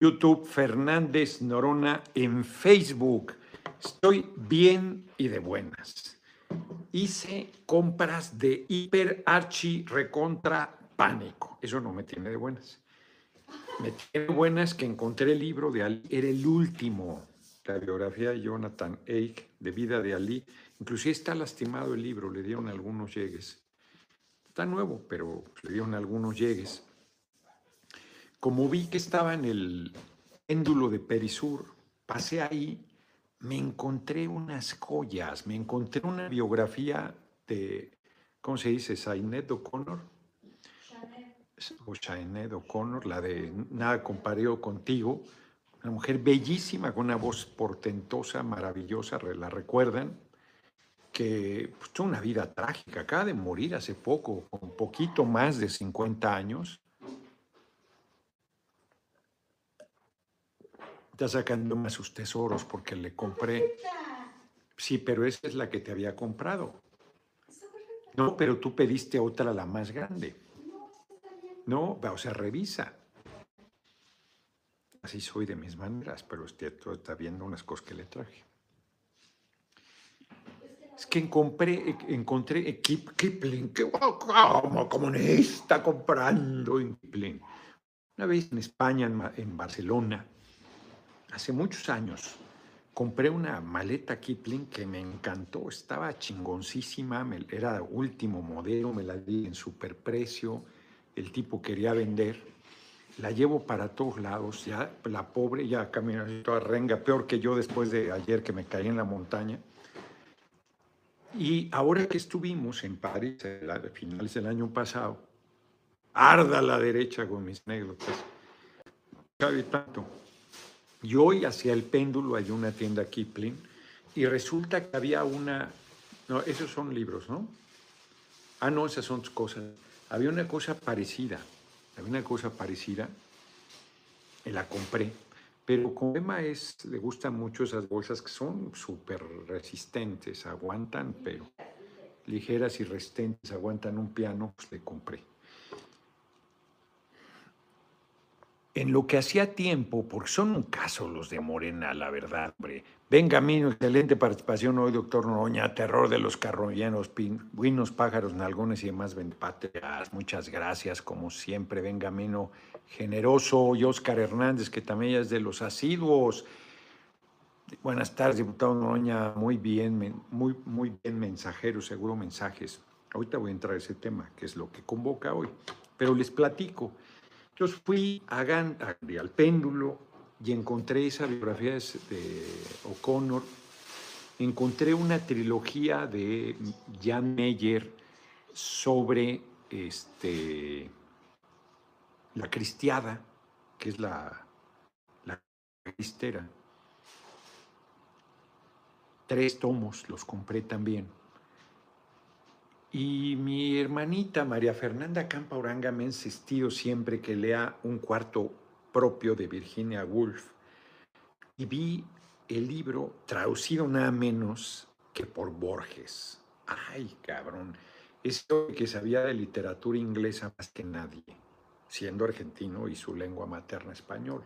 YouTube Fernández Norona en Facebook. Estoy bien y de buenas. Hice compras de hiper archi recontra pánico. Eso no me tiene de buenas. Me tiene de buenas que encontré el libro de Ali. Era el último, la biografía de Jonathan Eich de vida de Ali. Inclusive está lastimado el libro, le dieron algunos llegues. Está nuevo, pero le dieron algunos llegues. Como vi que estaba en el péndulo de Perisur, pasé ahí, me encontré unas joyas, me encontré una biografía de, ¿cómo se dice? Sainet O'Connor. O Sainet O'Connor, la de Nada comparado contigo. Una mujer bellísima, con una voz portentosa, maravillosa, la recuerdan, que pues, tuvo una vida trágica, acaba de morir hace poco, con poquito más de 50 años está sacando más sus tesoros porque le compré. Sí, pero esa es la que te había comprado. No, pero tú pediste otra, la más grande. No, o sea, revisa. Así soy de mis maneras, pero usted está viendo unas cosas que le traje. Es que encontré, encontré Kipling, que como comunista comprando en Kipling. Una vez en España, en Barcelona, hace muchos años, compré una maleta Kipling que me encantó, estaba chingoncísima, era último modelo, me la di en superprecio, el tipo quería vender, la llevo para todos lados, ya la pobre ya camina toda renga, peor que yo después de ayer que me caí en la montaña. Y ahora que estuvimos en París, a finales del año pasado, arda la derecha con mis anécdotas, sabe tanto y hoy hacia el péndulo hay una tienda Kipling y resulta que había una, no, esos son libros, ¿no? Ah, no, esas son cosas. Había una cosa parecida, había una cosa parecida, y la compré, pero con Emma es, le gustan mucho esas bolsas que son súper resistentes, aguantan, pero ligeras y resistentes, aguantan un piano, pues le compré. En lo que hacía tiempo, porque son un caso los de Morena, la verdad, hombre. Benjamín, excelente participación hoy, doctor Noroña, terror de los carroñeros, buenos pájaros, nalgones y demás venpatrias. Muchas gracias, como siempre, Benjamino, generoso, y Oscar Hernández, que también es de los asiduos. Buenas tardes, diputado Noroña, muy bien, muy, muy bien mensajero, seguro mensajes. Ahorita voy a entrar a ese tema, que es lo que convoca hoy, pero les platico. Entonces fui a Gandhi, al péndulo, y encontré esa biografía de O'Connor. Encontré una trilogía de Jan Meyer sobre este, la cristiada, que es la, la cristera. Tres tomos los compré también. Y mi hermanita María Fernanda Campa Oranga me ha insistido siempre que lea un cuarto propio de Virginia Woolf. Y vi el libro traducido nada menos que por Borges. Ay, cabrón. Eso que sabía de literatura inglesa más que nadie, siendo argentino y su lengua materna español.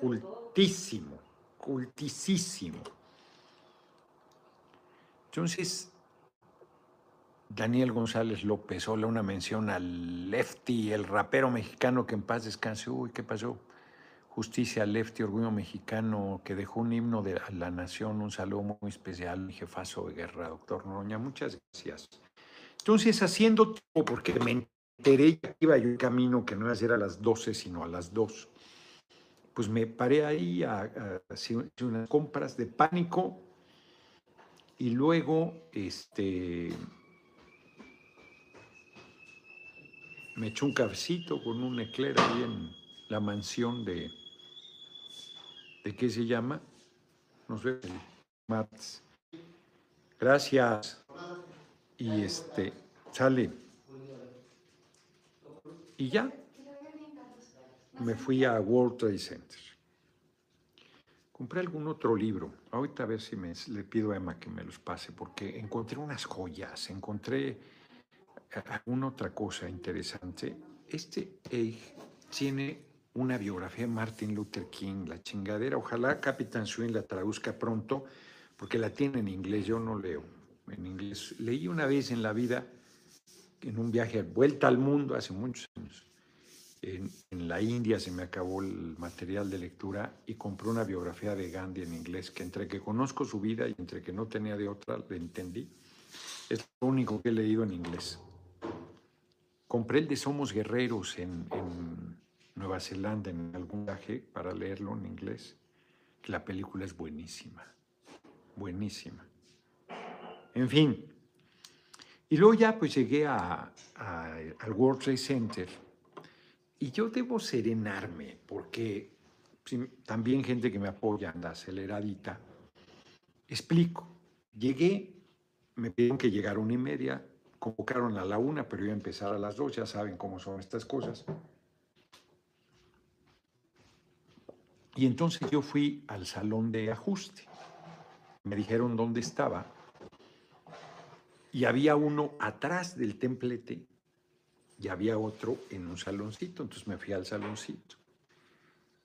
Cultísimo, cultisísimo. Entonces, Daniel González López, hola, una mención al Lefty, el rapero mexicano que en paz descanse. Uy, ¿qué pasó? Justicia Lefty, orgullo mexicano, que dejó un himno de la nación. Un saludo muy especial, jefazo de guerra, doctor Noroña. Muchas gracias. Entonces, haciendo tiempo, porque me enteré que iba yo en camino, que no iba a ser a las 12, sino a las 2, pues me paré ahí a, a hacer unas compras de pánico y luego, este me echó un cafecito con un eclair ahí en la mansión de, ¿de qué se llama? No sé, martes. Gracias. Y este, sale. Y ya, me fui a World Trade Center. Compré algún otro libro. Ahorita a ver si me, le pido a Emma que me los pase, porque encontré unas joyas, encontré alguna otra cosa interesante. Este Eich tiene una biografía de Martin Luther King, la chingadera. Ojalá Capitán Swing la traduzca pronto, porque la tiene en inglés, yo no leo en inglés. Leí una vez en la vida, en un viaje vuelta al mundo hace muchos años. En, en, la India se me acabó el material de lectura y compré una biografía de Gandhi en inglés, que entre que conozco su vida y entre que no tenía de otra, le entendí. Es lo único que he leído en inglés. Compré el de Somos Guerreros en, en Nueva Zelanda en algún viaje para leerlo en inglés. La película es buenísima, buenísima. En fin. Y luego ya pues llegué a, al World Trade Center y yo debo serenarme porque también gente que me apoya anda aceleradita. Explico. Llegué, me pidieron que llegara a una y media, convocaron a la una, pero iba a empezar a las dos, ya saben cómo son estas cosas. Y entonces yo fui al salón de ajuste. Me dijeron dónde estaba. Y había uno atrás del templete y había otro en un saloncito. Entonces me fui al saloncito.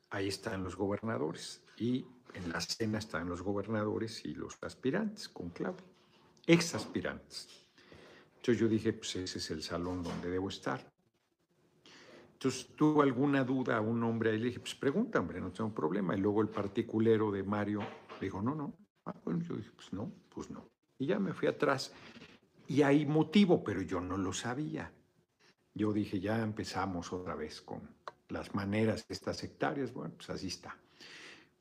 Ahí están los gobernadores. Y en la cena están los gobernadores y los aspirantes con Claudia. Ex aspirantes. Entonces yo dije, pues ese es el salón donde debo estar. Entonces tuvo alguna duda un hombre ahí, le dije, pues pregunta, hombre, no tengo problema. Y luego el particulero de Mario le dijo, no, no. Ah, bueno, yo dije, pues no, pues no. Y ya me fui atrás. Y hay motivo, pero yo no lo sabía. Yo dije, ya empezamos otra vez con las maneras estas sectarias. Bueno, pues así está.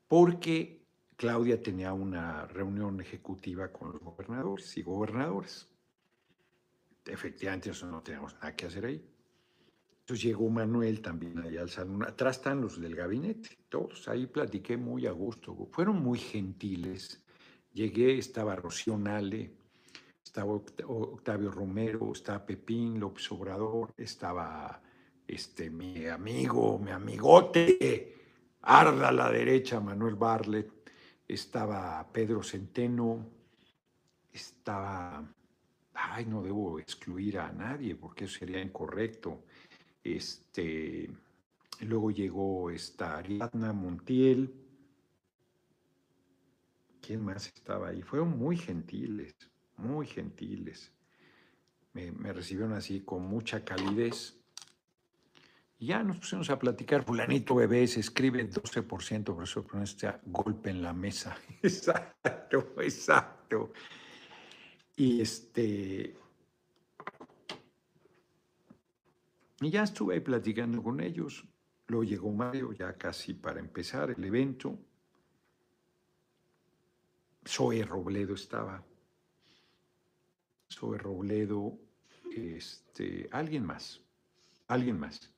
Porque Claudia tenía una reunión ejecutiva con los gobernadores y gobernadores. Efectivamente, eso no tenemos nada que hacer ahí. Entonces llegó Manuel también allá al salón. Atrás están los del gabinete, todos. Ahí platiqué muy a gusto. Fueron muy gentiles. Llegué, estaba Rocío Nale, estaba Octavio Romero, estaba Pepín López Obrador, estaba este, mi amigo, mi amigote, Arda a la derecha, Manuel Barlet, estaba Pedro Centeno, estaba, ay, no debo excluir a nadie porque eso sería incorrecto este, luego llegó esta Ariadna Montiel. ¿Quién más estaba ahí? Fueron muy gentiles, muy gentiles. Me, recibieron así con mucha calidez. Ya nos pusimos a platicar. Fulanito bebé se escribe 12%, profesor, con este golpe en la mesa. Exacto, exacto. Y este, Y ya estuve ahí platicando con ellos. Luego llegó Mario, ya casi para empezar el evento. Zoe Robledo estaba. Zoe Robledo, este, alguien más, alguien más.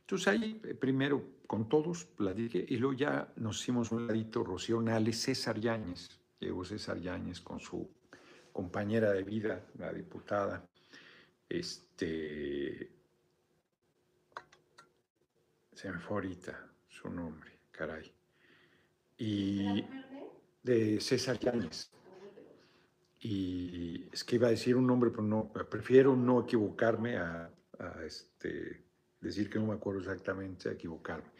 Entonces ahí eh, primero con todos platiqué y luego ya nos hicimos un ladito Rocío Nales, César Yáñez. Llegó César Yáñez con su compañera de vida, la diputada, este, se me fue ahorita su nombre, caray. Y de César Yáñez. Y es que iba a decir un nombre, pero no, prefiero no equivocarme a, este, decir que no me acuerdo exactamente, a equivocarme.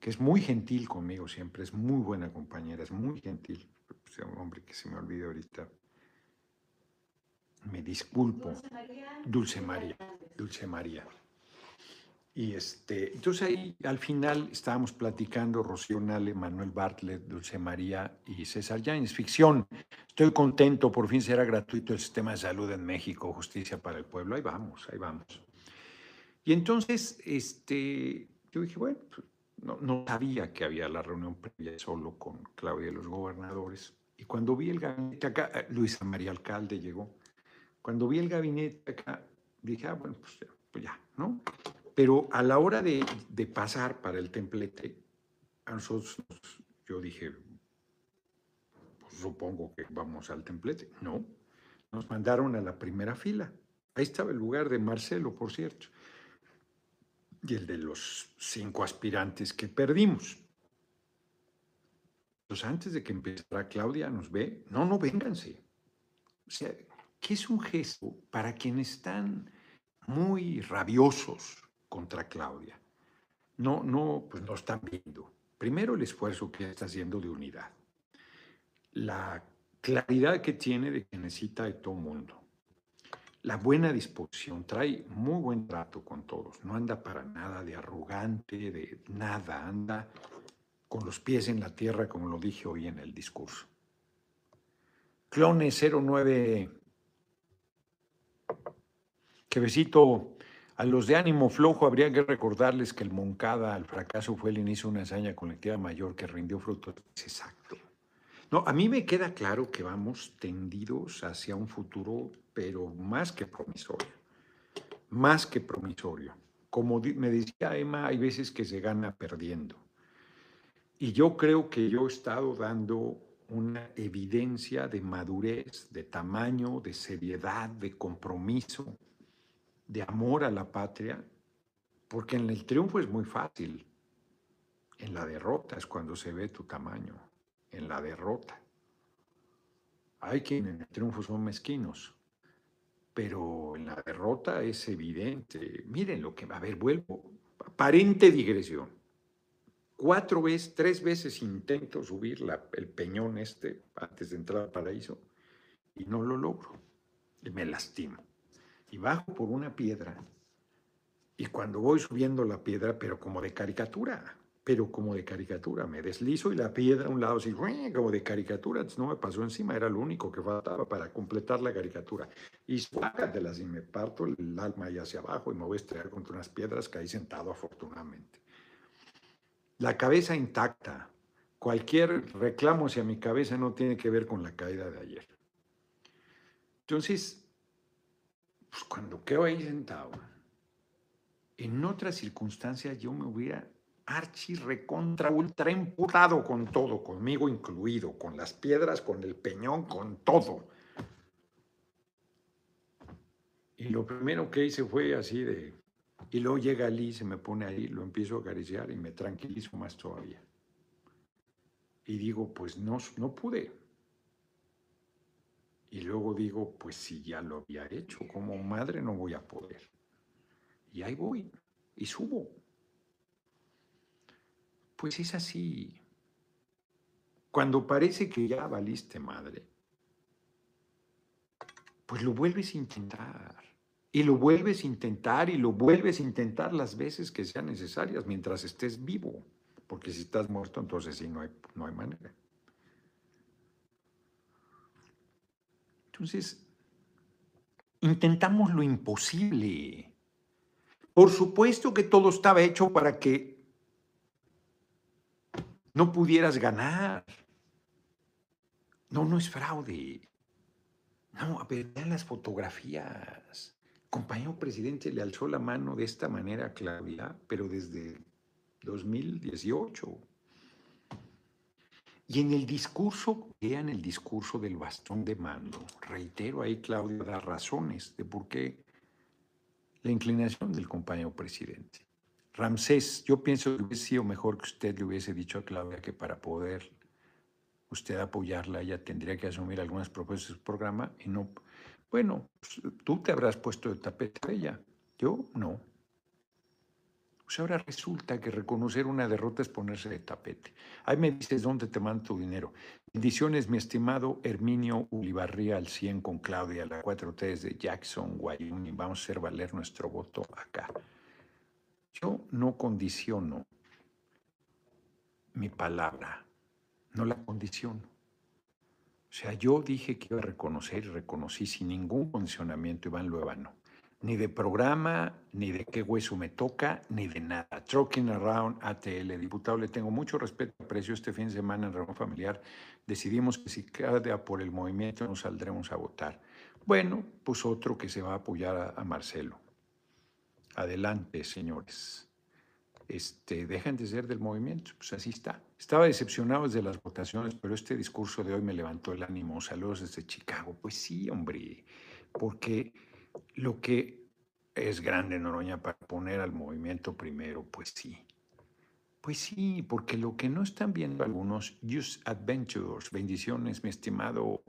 Que es muy gentil conmigo siempre, es muy buena compañera, es muy gentil. Es un hombre que se me olvida ahorita. Me disculpo. Dulce María. Dulce María. Y este, entonces ahí al final estábamos platicando Rocío Nale, Manuel Bartlett, Dulce María y César Yáñez. Ficción. Estoy contento, por fin será gratuito el sistema de salud en México, justicia para el pueblo. Ahí vamos, ahí vamos. Y entonces, este, yo dije, bueno, pues, no, no sabía que había la reunión previa solo con Claudia y los gobernadores. Y cuando vi el gabinete acá, eh, Luisa María Alcalde llegó. Cuando vi el gabinete acá, dije, ah, bueno, pues ya, pues ¿no? Pero a la hora de, pasar para el templete, a nosotros, yo dije, pues supongo que vamos al templete. No, nos mandaron a la primera fila. Ahí estaba el lugar de Marcelo, por cierto, y el de los cinco aspirantes que perdimos. Pues antes de que empezara Claudia nos ve, no, no, vénganse. O sea, ¿qué es un gesto para quienes están muy rabiosos contra Claudia. no, no, pues no están viendo. Primero el esfuerzo que está haciendo de unidad. La claridad que tiene de que necesita de todo mundo. La buena disposición, trae muy buen trato con todos, no anda para nada de arrogante, de nada, anda con los pies en la tierra, como lo dije hoy en el discurso. Clone 09, que besito a los de ánimo flojo habría que recordarles que el Moncada al fracaso fue el inicio de una hazaña colectiva mayor que rindió frutos. Exacto. No, a mí me queda claro que vamos tendidos hacia un futuro, pero más que promisorio. Más que promisorio. Como me decía Emma, hay veces que se gana perdiendo. Y yo creo que yo he estado dando una evidencia de madurez, de tamaño, de seriedad, de compromiso, de amor a la patria, porque en el triunfo es muy fácil, en la derrota es cuando se ve tu tamaño, en la derrota. Hay quienes en el triunfo son mezquinos, pero en la derrota es evidente. Miren lo que, a ver, vuelvo, aparente digresión. Cuatro veces, tres veces intento subir el peñón este antes de entrar al paraíso y no lo logro. Y me lastimo y bajo por una piedra. Y cuando voy subiendo la piedra, pero como de caricatura, pero como de caricatura, me deslizo y la piedra a un lado así, como de caricatura, no me pasó encima, era lo único que faltaba para completar la caricatura. Y suácatelas y me parto el alma ahí hacia abajo y me voy a estrellar contra unas piedras que hay sentado afortunadamente. La cabeza intacta. Cualquier reclamo hacia mi cabeza no tiene que ver con la caída de ayer. Entonces, pues cuando quedo ahí sentado, en otras circunstancias yo me hubiera archi recontra ultra emputado con todo, conmigo incluido, con las piedras, con el peñón, con todo. Y lo primero que hice fue así de... Y luego llega Ali, se me pone ahí, lo empiezo a acariciar y me tranquilizo más todavía. Y digo, pues no, no pude. Y luego digo, pues si ya lo había hecho, como madre no voy a poder. Y ahí voy, y subo. Pues es así. Cuando parece que ya valiste madre, pues lo vuelves a intentar. Y lo vuelves a intentar y lo vuelves a intentar las veces que sean necesarias mientras estés vivo. Porque si estás muerto, entonces sí, no hay, no hay manera. Entonces, intentamos lo imposible. Por supuesto que todo estaba hecho para que no pudieras ganar. No, no es fraude. No, a ver, vean las fotografías. Compañero presidente le alzó la mano de esta manera a Claudia, pero desde 2018. Y en el discurso, vean el discurso del bastón de mando, reitero ahí Claudia da razones de por qué la inclinación del compañero presidente. Ramsés, yo pienso que hubiese sido mejor que usted le hubiese dicho a Claudia que para poder usted apoyarla, ella tendría que asumir algunas propuestas del programa y no. Bueno, pues, tú te habrás puesto de tapete a ella, yo no. Pues ahora resulta que reconocer una derrota es ponerse de tapete. Ahí me dices dónde te mando tu dinero. Bendiciones, mi estimado Herminio Ulibarría al 100 con Claudia, la 4T de Jackson, Wyoming. Vamos a hacer valer nuestro voto acá. Yo no condiciono mi palabra, no la condiciono. O sea, yo dije que iba a reconocer y reconocí sin ningún condicionamiento Iván Luevano ni de programa, ni de qué hueso me toca, ni de nada. Trucking Around ATL, diputado, le tengo mucho respeto y aprecio. Este fin de semana en reunión familiar decidimos que si queda por el movimiento nos saldremos a votar. Bueno, pues otro que se va a apoyar a, Marcelo. Adelante, señores. Este, dejan de ser del movimiento, pues así está. Estaba decepcionado desde las votaciones, pero este discurso de hoy me levantó el ánimo. Saludos desde Chicago. Pues sí, hombre, porque lo que es grande Noroña para poner al movimiento primero, pues sí. Pues sí, porque lo que no están viendo algunos, Use Adventures, bendiciones, mi estimado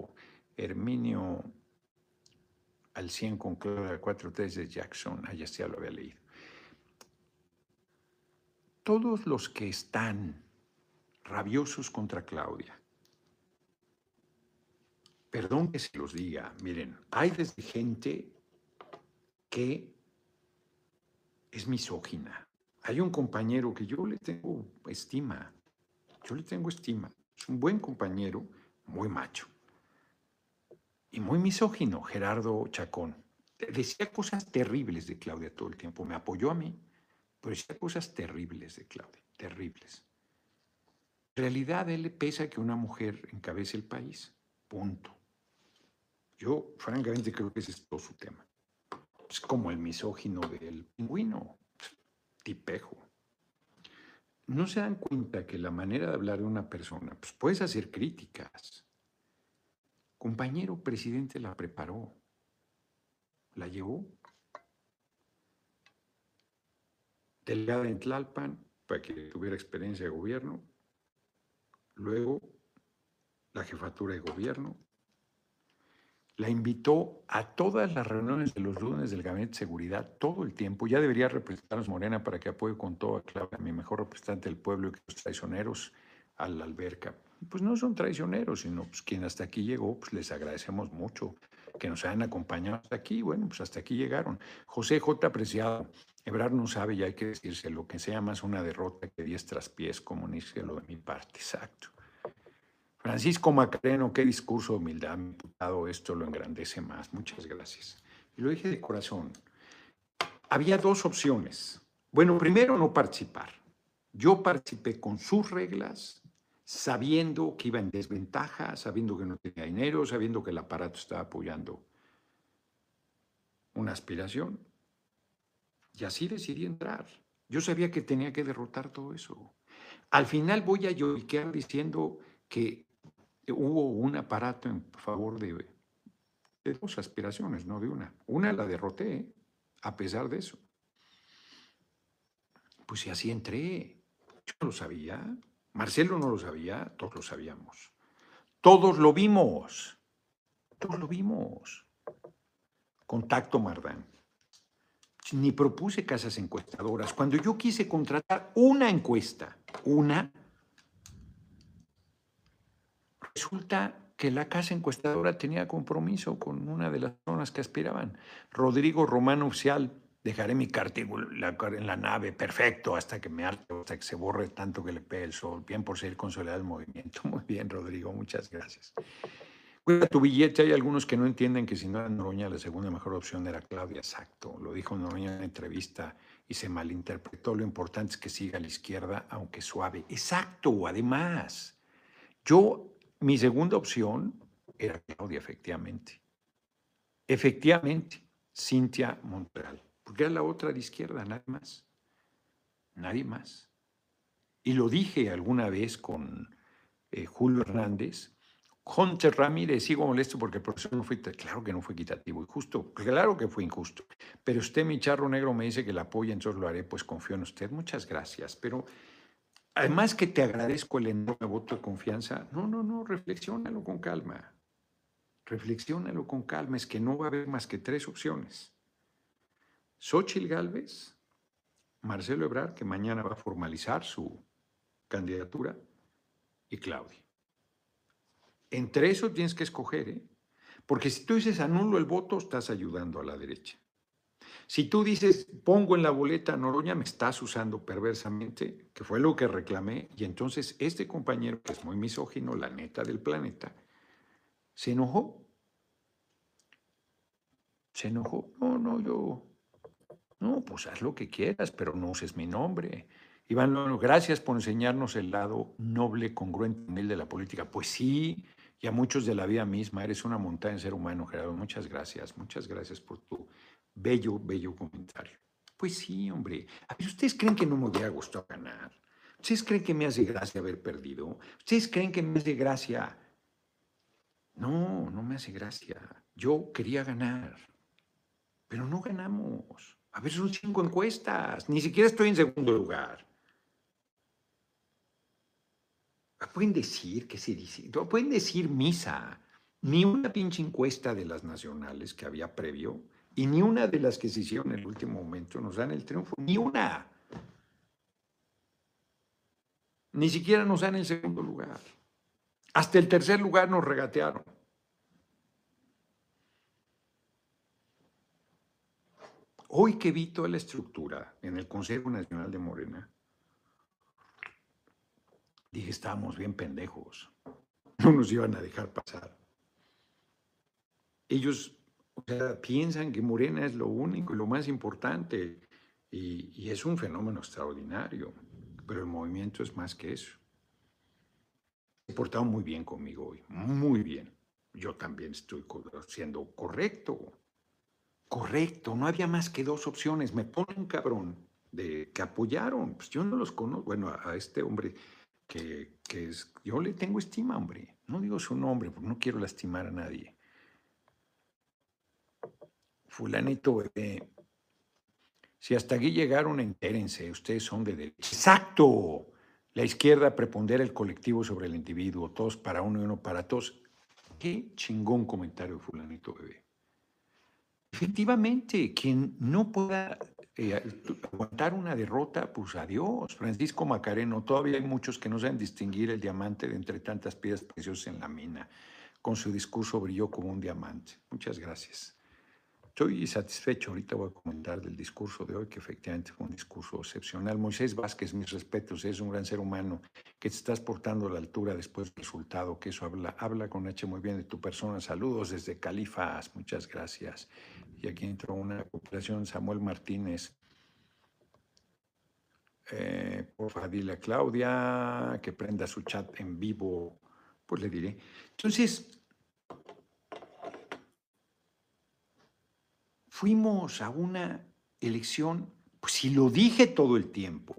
Herminio al 100 con Claudia 4.3 de Jackson, allá ya lo había leído. todos los que están rabiosos contra Claudia, perdón que se los diga, miren, hay desde gente que es misógina. Hay un compañero que yo le tengo estima, yo le tengo estima, es un buen compañero, muy macho y muy misógino, Gerardo Chacón. Decía cosas terribles de Claudia todo el tiempo, me apoyó a mí, pero decía cosas terribles de Claudia, terribles. En realidad, él le pesa que una mujer encabece el país, punto. Yo, francamente, creo que ese es todo su tema. Es como el misógino del pingüino, tipejo. No se dan cuenta que la manera de hablar de una persona, pues puedes hacer críticas. Compañero presidente la preparó, la llevó. Delegada en Tlalpan para que tuviera experiencia de gobierno. Luego la jefatura de gobierno, la invitó a todas las reuniones de los lunes del Gabinete de Seguridad todo el tiempo. Ya debería representarnos Morena para que apoye con todo a mi mejor representante del pueblo, y que los traicioneros a la alberca. Pues no son traicioneros, sino pues, quien hasta aquí llegó, pues les agradecemos mucho que nos hayan acompañado hasta aquí. Bueno, pues hasta aquí llegaron. José J. Apreciado, Ebrar no sabe, y hay que decirse, lo que sea más una derrota que diez traspiés, como dice lo de mi parte, exacto. Francisco Macareno, qué discurso de humildad, mi diputado, esto lo engrandece más. Muchas gracias. Y lo dije de corazón. Había dos opciones. Bueno, primero no participar. Yo participé con sus reglas, sabiendo que iba en desventaja, sabiendo que no tenía dinero, sabiendo que el aparato estaba apoyando una aspiración. Y así decidí entrar. Yo sabía que tenía que derrotar todo eso. Al final voy a lloriquear diciendo que hubo un aparato en favor de, dos aspiraciones, no de una. Una la derroté, a pesar de eso. Pues si así entré, yo lo sabía, Marcelo no lo sabía, todos lo sabíamos. Todos lo vimos, todos lo vimos. Contacto Mardán. Ni propuse casas encuestadoras. Cuando yo quise contratar una encuesta, una, Resulta que la casa encuestadora tenía compromiso con una de las personas que aspiraban. Rodrigo Romano Oficial, dejaré mi carta en la nave, perfecto, hasta que me arte, hasta que se borre tanto que le pegue el sol. Bien por ser consolidado el movimiento. Muy bien, Rodrigo, muchas gracias. Cuida tu billete, hay algunos que no entienden que si no era Noroña, la segunda mejor opción era Claudia, exacto. Lo dijo Noroña en una entrevista y se malinterpretó. Lo importante es que siga a la izquierda, aunque suave. Exacto, además. Yo mi segunda opción era Claudia, efectivamente. Efectivamente, Cintia Montreal, porque era la otra de izquierda, nadie más. Nadie más. Y lo dije alguna vez con eh, Julio Hernández. Jonte Ramírez, sigo molesto porque el profesor no fue, claro que no fue equitativo y justo, claro que fue injusto. Pero usted, mi charro negro, me dice que la apoya, entonces lo haré, pues confío en usted. Muchas gracias. Pero además que te agradezco el enorme voto de confianza, no, no, no, reflexiónalo con calma. Reflexiónalo con calma, es que no va a haber más que tres opciones. Xochitl Galvez, Marcelo Ebrard, que mañana va a formalizar su candidatura, y Claudia. Entre eso tienes que escoger, ¿eh? porque si tú dices anulo el voto, estás ayudando a la derecha. Si tú dices, pongo en la boleta Noroña, me estás usando perversamente, que fue lo que reclamé, y entonces este compañero, que es muy misógino, la neta del planeta, se enojó. Se enojó. No, no, yo. No, pues haz lo que quieras, pero no uses mi nombre. Iván, gracias por enseñarnos el lado noble, congruente, de la política. Pues sí, y a muchos de la vida misma. Eres una montaña en ser humano, Gerardo. Muchas gracias, muchas gracias por tu Bello, bello comentario. Pues sí, hombre. ¿ustedes creen que no me hubiera gustado ganar? ¿Ustedes creen que me hace gracia haber perdido? ¿Ustedes creen que me hace gracia? No, no me hace gracia. Yo quería ganar, pero no ganamos. A ver, son cinco encuestas. Ni siquiera estoy en segundo lugar. Pueden decir que se dice, pueden decir misa. Ni una pinche encuesta de las nacionales que había previo y ni una de las que se hicieron en el último momento nos dan el triunfo, ni una. Ni siquiera nos dan el segundo lugar. Hasta el tercer lugar nos regatearon. Hoy que vi toda la estructura en el Consejo Nacional de Morena, dije, estábamos bien pendejos. No nos iban a dejar pasar. Ellos piensan que Morena es lo único y lo más importante. Y, es un fenómeno extraordinario. Pero el movimiento es más que eso. Se portado muy bien conmigo hoy. Muy bien. Yo también estoy siendo correcto. Correcto. No había más que dos opciones. Me ponen cabrón de que apoyaron. Pues yo no los conozco. Bueno, a este hombre que, que es. Yo le tengo estima, hombre. No digo su nombre porque no quiero lastimar a nadie fulanito bebé, si hasta aquí llegaron, entérense, ustedes son de derecha. Exacto. La izquierda prepondera el colectivo sobre el individuo, todos para uno y uno para todos. Qué chingón comentario, fulanito bebé. Efectivamente, quien no pueda eh, aguantar una derrota, pues adiós. Francisco Macareno, todavía hay muchos que no saben distinguir el diamante de entre tantas piedras preciosas en la mina. Con su discurso brilló como un diamante. Muchas gracias. Estoy satisfecho, ahorita voy a comentar del discurso de hoy, que efectivamente fue un discurso excepcional. Moisés Vázquez, mis respetos, es un gran ser humano que te estás portando a la altura después del resultado, que eso habla, habla con H muy bien de tu persona. Saludos desde Califas, muchas gracias. Y aquí entró una cooperación, Samuel Martínez. Eh, porfa, dile a Claudia que prenda su chat en vivo, pues le diré. Entonces, fuimos a una elección, pues si lo dije todo el tiempo,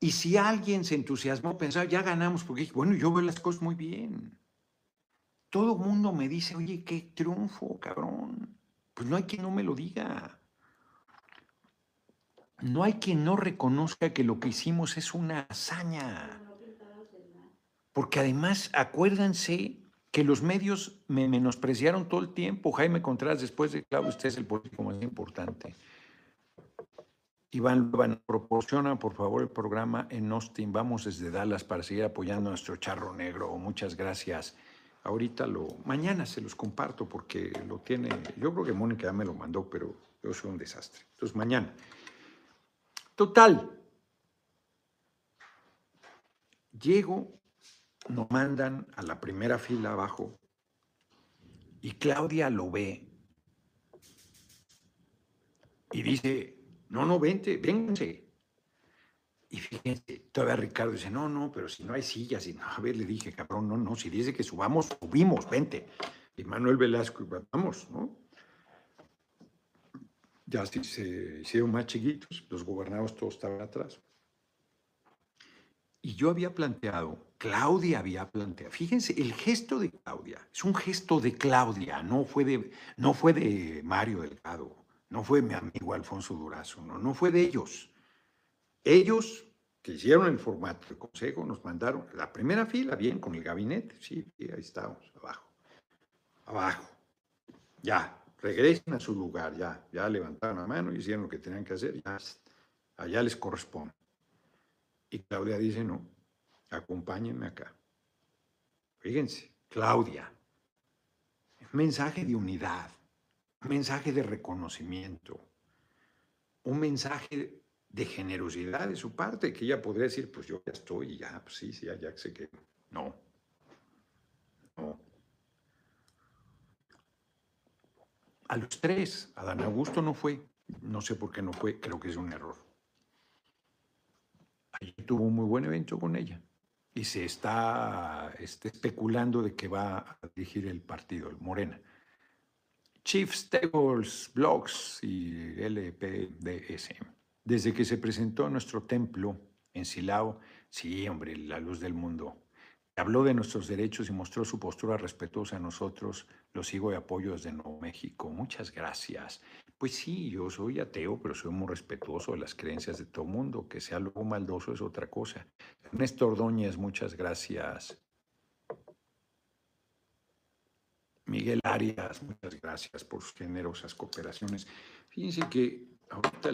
y si alguien se entusiasmó, pensaba, ya ganamos, porque bueno, yo veo las cosas muy bien. Todo el mundo me dice, oye, qué triunfo, cabrón. Pues no hay quien no me lo diga. No hay quien no reconozca que lo que hicimos es una hazaña. Porque además, acuérdense que los medios me menospreciaron todo el tiempo. Jaime Contreras, después de Claudio, usted es el político más importante. Iván, proporciona por favor el programa en Austin. Vamos desde Dallas para seguir apoyando a nuestro charro negro. Muchas gracias. Ahorita lo, mañana se los comparto porque lo tiene, yo creo que Mónica ya me lo mandó, pero yo soy un desastre. Entonces mañana. Total. Llego nos mandan a la primera fila abajo y Claudia lo ve y dice, no, no, vente, vénganse. Y fíjense, todavía Ricardo dice, no, no, pero si no hay sillas, y no, a ver, le dije, cabrón, no, no, si dice que subamos, subimos, vente. Y Manuel Velasco, vamos, ¿no? Ya se hicieron más chiquitos, los gobernados todos estaban atrás. Y yo había planteado, Claudia había planteado, fíjense, el gesto de Claudia, es un gesto de Claudia, no fue de, no fue de Mario Delgado, no fue mi amigo Alfonso Durazo, no, no fue de ellos. Ellos que hicieron el formato del consejo nos mandaron la primera fila, bien, con el gabinete, sí, ahí estamos, abajo, abajo, ya, regresen a su lugar, ya, ya levantaron la mano hicieron lo que tenían que hacer, ya, allá les corresponde. Y Claudia dice, no, acompáñenme acá. Fíjense, Claudia, un mensaje de unidad, un mensaje de reconocimiento, un mensaje de generosidad de su parte, que ella podría decir, pues yo ya estoy, ya, pues sí, sí, ya sé que no. No. A los tres, Adán Augusto no fue, no sé por qué no fue, creo que es un error tuvo un muy buen evento con ella y se está este, especulando de que va a dirigir el partido, el Morena. Chief Stables, Blogs y LPDS. Desde que se presentó a nuestro templo en Silao, sí, hombre, la luz del mundo, habló de nuestros derechos y mostró su postura respetuosa a nosotros, lo sigo y apoyo desde Nuevo México. Muchas gracias. Pues sí, yo soy ateo, pero soy muy respetuoso de las creencias de todo mundo. Que sea algo maldoso es otra cosa. Néstor Ordóñez, muchas gracias. Miguel Arias, muchas gracias por sus generosas cooperaciones. Fíjense que ahorita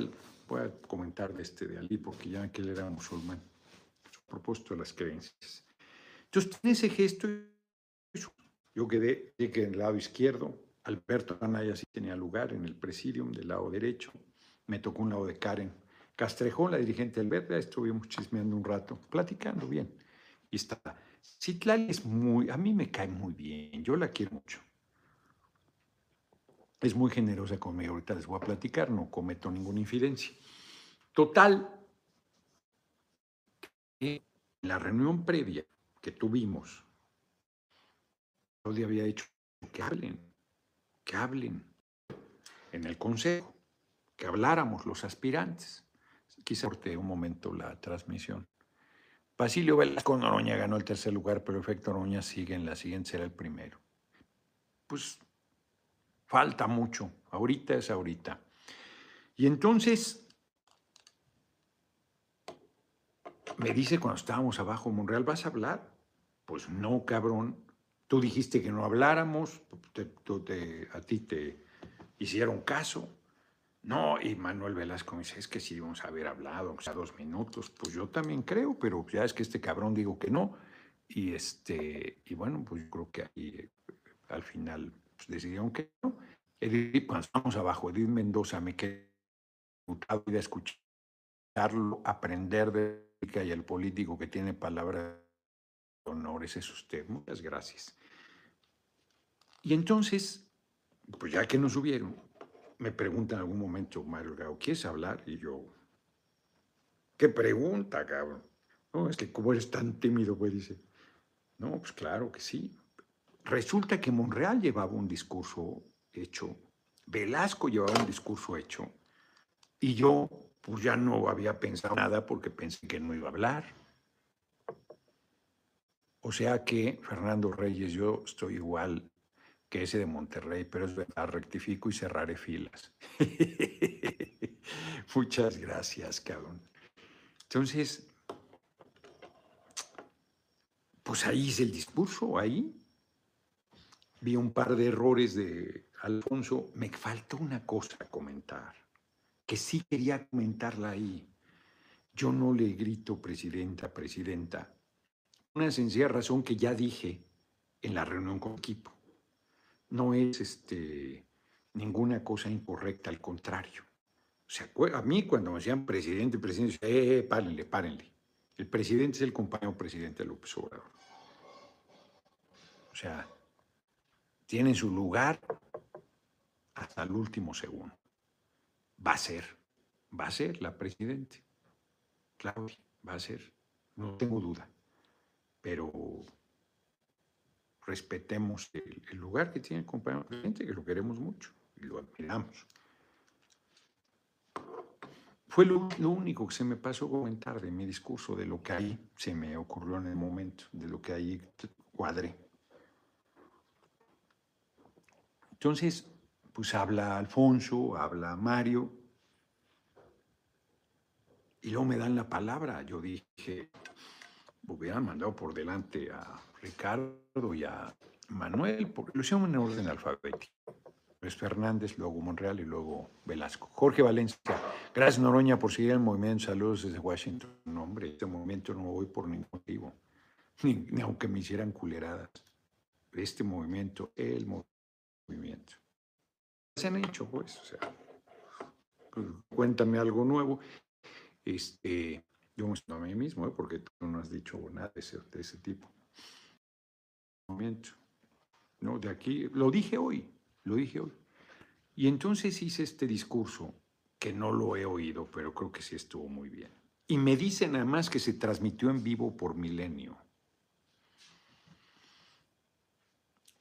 voy a comentar de este de Ali, porque ya que él era musulmán. a propósito de las creencias. Entonces, tiene ese gesto. Yo quedé, que en el lado izquierdo, Alberto Anaya sí tenía lugar en el presidium del lado derecho, me tocó un lado de Karen Castrejón, la dirigente del Verde, estuvimos chismeando un rato, platicando bien. Y está. Citlali es muy, a mí me cae muy bien, yo la quiero mucho. Es muy generosa conmigo, ahorita les voy a platicar, no cometo ninguna infidencia. Total, en la reunión previa que tuvimos, yo había dicho que hablen, que hablen en el consejo, que habláramos los aspirantes. Quise corté un momento la transmisión. Basilio Velasco Noroña ganó el tercer lugar, pero efecto Noroña sigue en la siguiente, será el primero. Pues falta mucho, ahorita es ahorita. Y entonces me dice cuando estábamos abajo, Monreal, ¿vas a hablar? Pues no, cabrón. Tú dijiste que no habláramos, a ti te hicieron caso. No, y Manuel Velasco me dice, es que si vamos a haber hablado, o sea, dos minutos, pues yo también creo, pero ya es que este cabrón digo que no. Y, este, y bueno, pues yo creo que ahí eh, al final pues, decidieron que no. Edith, cuando estamos abajo, Edith Mendoza me quedé de escucharlo, aprender de y el político que tiene palabra de honores es usted. Muchas gracias. Y entonces, pues ya que nos subieron, me pregunta en algún momento Mario Gao, ¿quieres hablar? Y yo, ¿qué pregunta, cabrón? No, es que como eres tan tímido, pues dice, no, pues claro que sí. Resulta que Monreal llevaba un discurso hecho, Velasco llevaba un discurso hecho, y yo pues ya no había pensado nada porque pensé que no iba a hablar. O sea que, Fernando Reyes, yo estoy igual que ese de Monterrey, pero es verdad, rectifico y cerraré filas. Muchas gracias, cabrón. Entonces, pues ahí hice el discurso, ahí. Vi un par de errores de Alfonso. Me faltó una cosa a comentar, que sí quería comentarla ahí. Yo no le grito presidenta, presidenta. Una sencilla razón que ya dije en la reunión con equipo no es este, ninguna cosa incorrecta, al contrario. O sea, a mí cuando me decían presidente, presidente, eh, eh, párenle, párenle. El presidente es el compañero presidente López Obrador. O sea, tiene su lugar hasta el último segundo. Va a ser, va a ser la presidente. Claro, va a ser, no tengo duda. Pero respetemos el, lugar que tiene el compañero presidente, que lo queremos mucho y lo admiramos. Fue lo, único que se me pasó comentar de mi discurso, de lo que ahí se me ocurrió en el momento, de lo que ahí cuadré. Entonces, pues habla Alfonso, habla Mario, y luego me dan la palabra. Yo dije, hubieran mandado por delante a Ricardo y a Manuel, porque lo hicieron en orden alfabético. Es Fernández, luego Monreal y luego Velasco. Jorge Valencia, gracias Noroña por seguir el movimiento. Saludos desde Washington. No, hombre, este movimiento no voy por ningún motivo, ni, aunque me hicieran culeradas. Este movimiento, el movimiento. Se han hecho, pues, o sea, cuéntame algo nuevo. Este, yo me a mí mismo, ¿eh? porque tú no has dicho nada de ese, de ese tipo. ¿no? De aquí, lo dije hoy, lo dije hoy. Y entonces hice este discurso, que no lo he oído, pero creo que sí estuvo muy bien. Y me dicen además que se transmitió en vivo por milenio.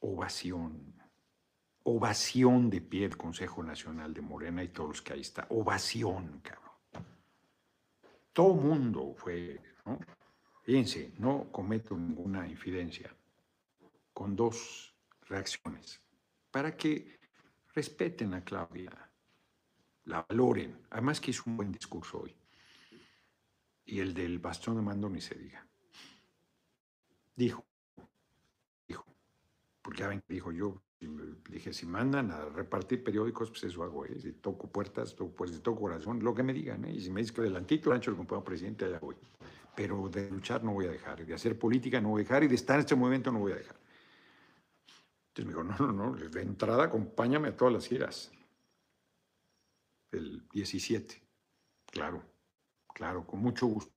Ovación. Ovación de pie el Consejo Nacional de Morena y todos los que ahí está. Ovación, cabrón. Todo mundo fue, ¿no? Fíjense, no cometo ninguna infidencia con dos reacciones para que respeten a Claudia, la valoren. Además que hizo un buen discurso hoy. Y el del bastón de mando ni se diga. Dijo, dijo, porque ya ven que dijo yo, dije, si mandan a repartir periódicos, pues eso hago, ¿eh? si toco puertas, toco, pues, toco corazón, lo que me digan, ¿eh? y si me dicen que adelantito, ancho el compañero presidente, allá voy. pero de luchar no voy a dejar, de hacer política no voy a dejar, y de estar en este movimiento no voy a dejar. Entonces me dijo, no, no, no, de entrada acompáñame a todas las giras. El 17, claro, claro, con mucho gusto.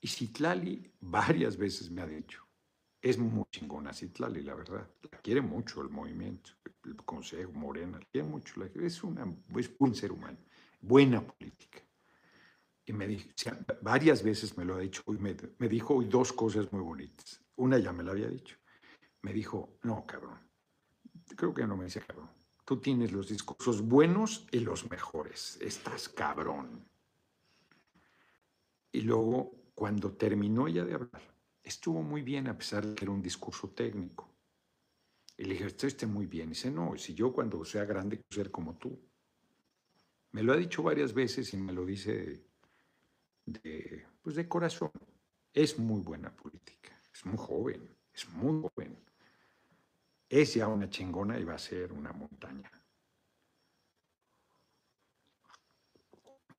Y Citlali varias veces me ha dicho, es muy chingona Citlali, la verdad. La quiere mucho el movimiento, el Consejo Morena, la quiere mucho. Es, una, es buen ser humano, buena política. Y me dijo, varias veces me lo ha dicho, y me, dijo hoy dos cosas muy bonitas. Una ya me la había dicho. Me dijo, no, cabrón. Creo que no me dice cabrón. Tú tienes los discursos buenos y los mejores. Estás cabrón. Y luego, cuando terminó ella de hablar, estuvo muy bien a pesar de que era un discurso técnico. Y le dije, muy bien. Y dice, no, si yo cuando sea grande quiero ser como tú. Me lo ha dicho varias veces y me lo dice de, pues de corazón. Es muy buena política, es muy joven, es muy joven. Es ya una chingona y va a ser una montaña.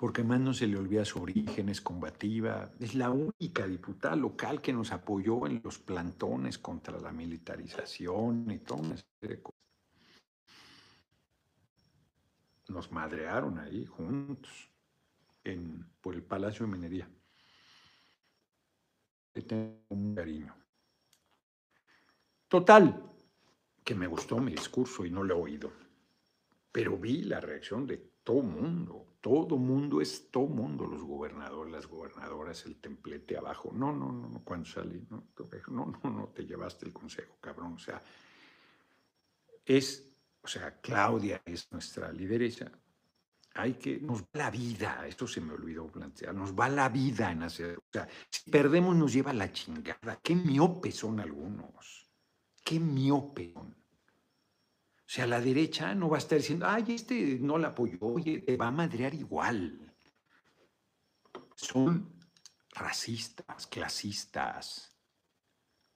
Porque más no se le olvida su origen, es combativa, es la única diputada local que nos apoyó en los plantones contra la militarización y todo una serie de cosas. Nos madrearon ahí juntos en, por el Palacio de Minería. Le tengo un cariño. Total, que me gustó mi discurso y no lo he oído, pero vi la reacción de todo mundo todo mundo es todo mundo, los gobernadores, las gobernadoras, el templete abajo. No, no, no, no, cuando salí, no, no, no, no, te llevaste el consejo, cabrón. O sea, es, o sea, Claudia es nuestra lideresa. Hay que, nos va la vida, esto se me olvidó plantear, nos va la vida en hacer, o sea, si perdemos nos lleva la chingada. Qué miopes son algunos, qué miopes son. O sea, la derecha no va a estar diciendo, ay, este no la apoyó, oye, te va a madrear igual. Son racistas, clasistas.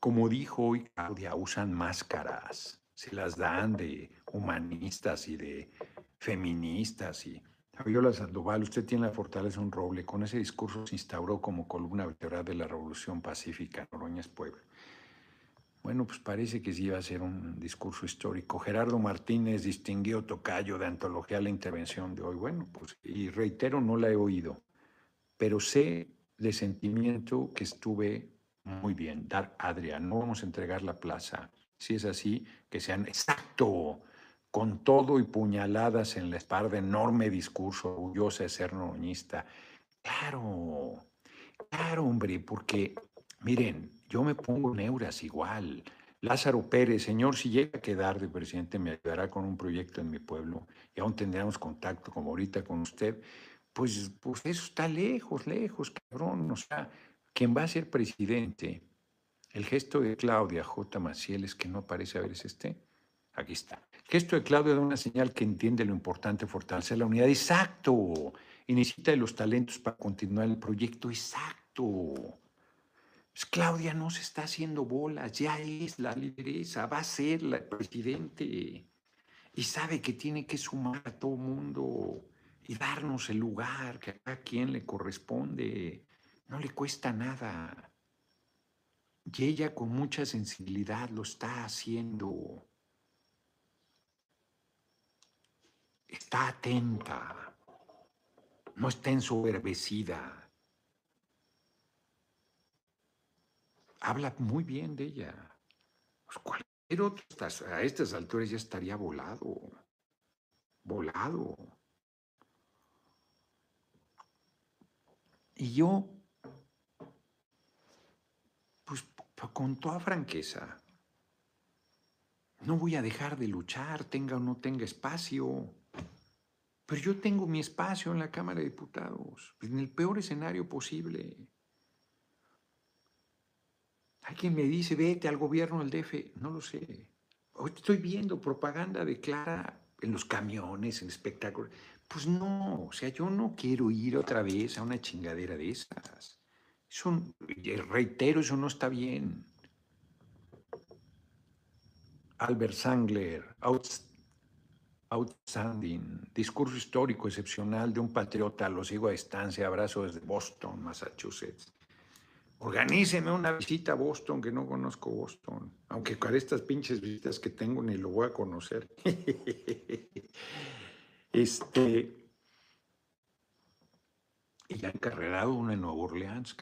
Como dijo hoy Claudia, usan máscaras, se las dan de humanistas y de feministas y Fabiola Sandoval, usted tiene la fortaleza un roble. Con ese discurso se instauró como columna vertebral de la Revolución Pacífica, Noroña Pueblo. Bueno, pues parece que sí iba a ser un discurso histórico. Gerardo Martínez distinguió tocayo de antología la intervención de hoy. Bueno, pues y reitero, no la he oído, pero sé de sentimiento que estuve muy bien. Dar Adrián, no vamos a entregar la plaza. Si es así, que sean exacto, con todo y puñaladas en la espalda, enorme discurso, orgullosa de ser noñista. Claro, claro, hombre, porque miren, yo me pongo neuras igual. Lázaro Pérez, señor, si llega a quedar de presidente, me ayudará con un proyecto en mi pueblo y aún tendremos contacto como ahorita con usted. Pues, pues eso está lejos, lejos, cabrón. O sea, quien va a ser presidente, el gesto de Claudia J. Maciel es que no parece haber ese este. Aquí está. Gesto de Claudia da una señal que entiende lo importante fortalecer la unidad. Exacto. Y necesita de los talentos para continuar el proyecto. Exacto. Pues Claudia no se está haciendo bolas, ya es la lideresa, va a ser la presidente y sabe que tiene que sumar a todo mundo y darnos el lugar que a quien le corresponde. No le cuesta nada. Y ella con mucha sensibilidad lo está haciendo. Está atenta, no está ensoberbecida habla muy bien de ella. Pues cualquier otro a estas alturas ya estaría volado, volado. Y yo, pues con toda franqueza, no voy a dejar de luchar, tenga o no tenga espacio. Pero yo tengo mi espacio en la Cámara de Diputados, en el peor escenario posible. Hay quien me dice, vete al gobierno del DF. No lo sé. Hoy estoy viendo propaganda de Clara en los camiones, en espectáculos. Pues no, o sea, yo no quiero ir otra vez a una chingadera de esas. Eso, reitero, eso no está bien. Albert Sangler, Outstanding. Discurso histórico excepcional de un patriota. Lo sigo a distancia. Abrazo desde Boston, Massachusetts. Organíceme una visita a Boston, que no conozco Boston. Aunque con estas pinches visitas que tengo ni lo voy a conocer. este. Y ya encarrerado uno en Nueva Orleans.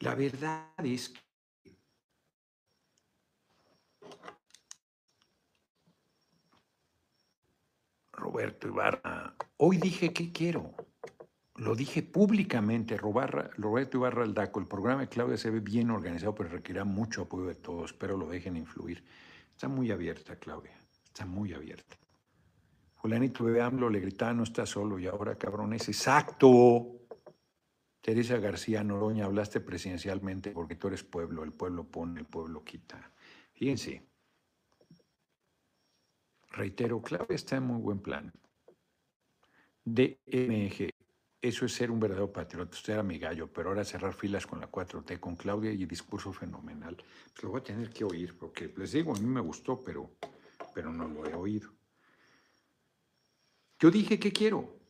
La verdad es que Roberto Ibarra, hoy dije que quiero. Lo dije públicamente, Roberto Ibarra Aldaco, el programa de Claudia se ve bien organizado, pero requerirá mucho apoyo de todos. Espero lo dejen influir. Está muy abierta, Claudia. Está muy abierta. Julianito Bebé AMLO le gritaba, no está solo, y ahora cabrón es exacto. Teresa García Noroña, hablaste presidencialmente porque tú eres pueblo, el pueblo pone, el pueblo quita. Fíjense, reitero, Claudia está en muy buen plan. DMG, eso es ser un verdadero patriota. Usted era mi gallo, pero ahora cerrar filas con la 4T, con Claudia y discurso fenomenal. Pues lo voy a tener que oír, porque les digo, a mí me gustó, pero, pero no lo he oído. Yo dije que quiero.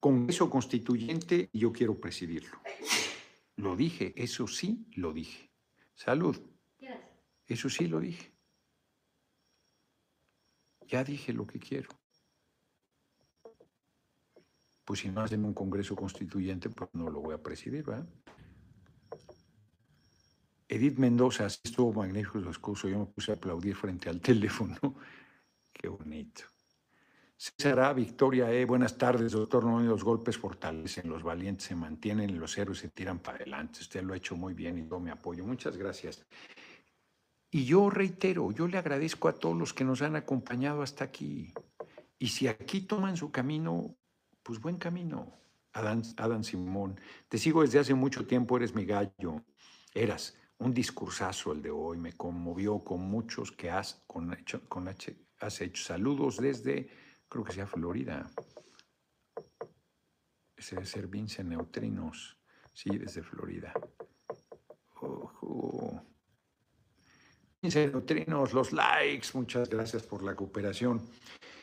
Congreso Constituyente y yo quiero presidirlo. Lo dije, eso sí lo dije. Salud. Eso sí lo dije. Ya dije lo que quiero. Pues si no hacen un Congreso Constituyente, pues no lo voy a presidir, ¿verdad? Edith Mendoza, estuvo magnífico su excuso. Yo me puse a aplaudir frente al teléfono. Qué bonito. César Victoria E. Buenas tardes, doctor. No, los golpes fortalecen, los valientes se mantienen, los héroes se tiran para adelante. Usted lo ha hecho muy bien y yo me apoyo. Muchas gracias. Y yo reitero, yo le agradezco a todos los que nos han acompañado hasta aquí. Y si aquí toman su camino, pues buen camino. Adán, Simón, te sigo desde hace mucho tiempo, eres mi gallo. Eras un discursazo el de hoy, me conmovió con muchos que has, con, con has hecho. Saludos desde, creo que sea Florida. Ese debe ser Vince Neutrinos. Sí, desde Florida. Ojo. Neutrinos, los likes, muchas gracias por la cooperación.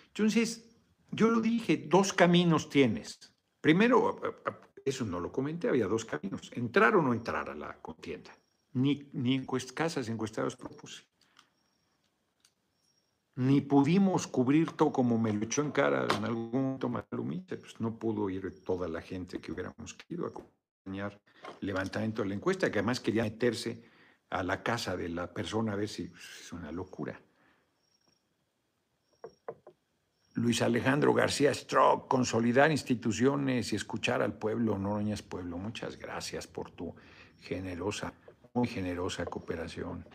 Entonces, yo lo dije, dos caminos tienes. Primero, eso no lo comenté, había dos caminos, entrar o no entrar a la contienda. Ni, ni casas encuestados propuse. Ni pudimos cubrir todo como me lo echó en cara en algún momento Malumita, pues no pudo ir toda la gente que hubiéramos querido acompañar el levantamiento de la encuesta, que además quería meterse a la casa de la persona a ver si es una locura. Luis Alejandro García Strock, consolidar instituciones y escuchar al pueblo, Noroña es pueblo. Muchas gracias por tu generosa, muy generosa cooperación.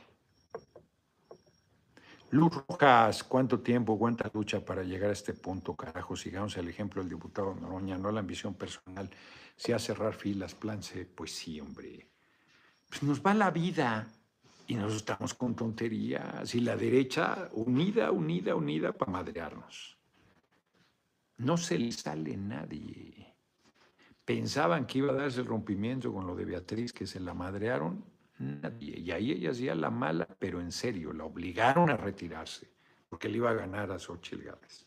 Luz Rojas, ¿cuánto tiempo, cuánta lucha para llegar a este punto? Carajo, sigamos el ejemplo del diputado Noroña, no la ambición personal, si a cerrar filas, plan C, pues sí, hombre pues nos va la vida y nos estamos con tonterías. Y la derecha unida, unida, unida para madrearnos. No se le sale nadie. Pensaban que iba a darse el rompimiento con lo de Beatriz, que se la madrearon. Nadie. Y ahí ella hacía la mala, pero en serio, la obligaron a retirarse, porque le iba a ganar a Xochitl Gálvez.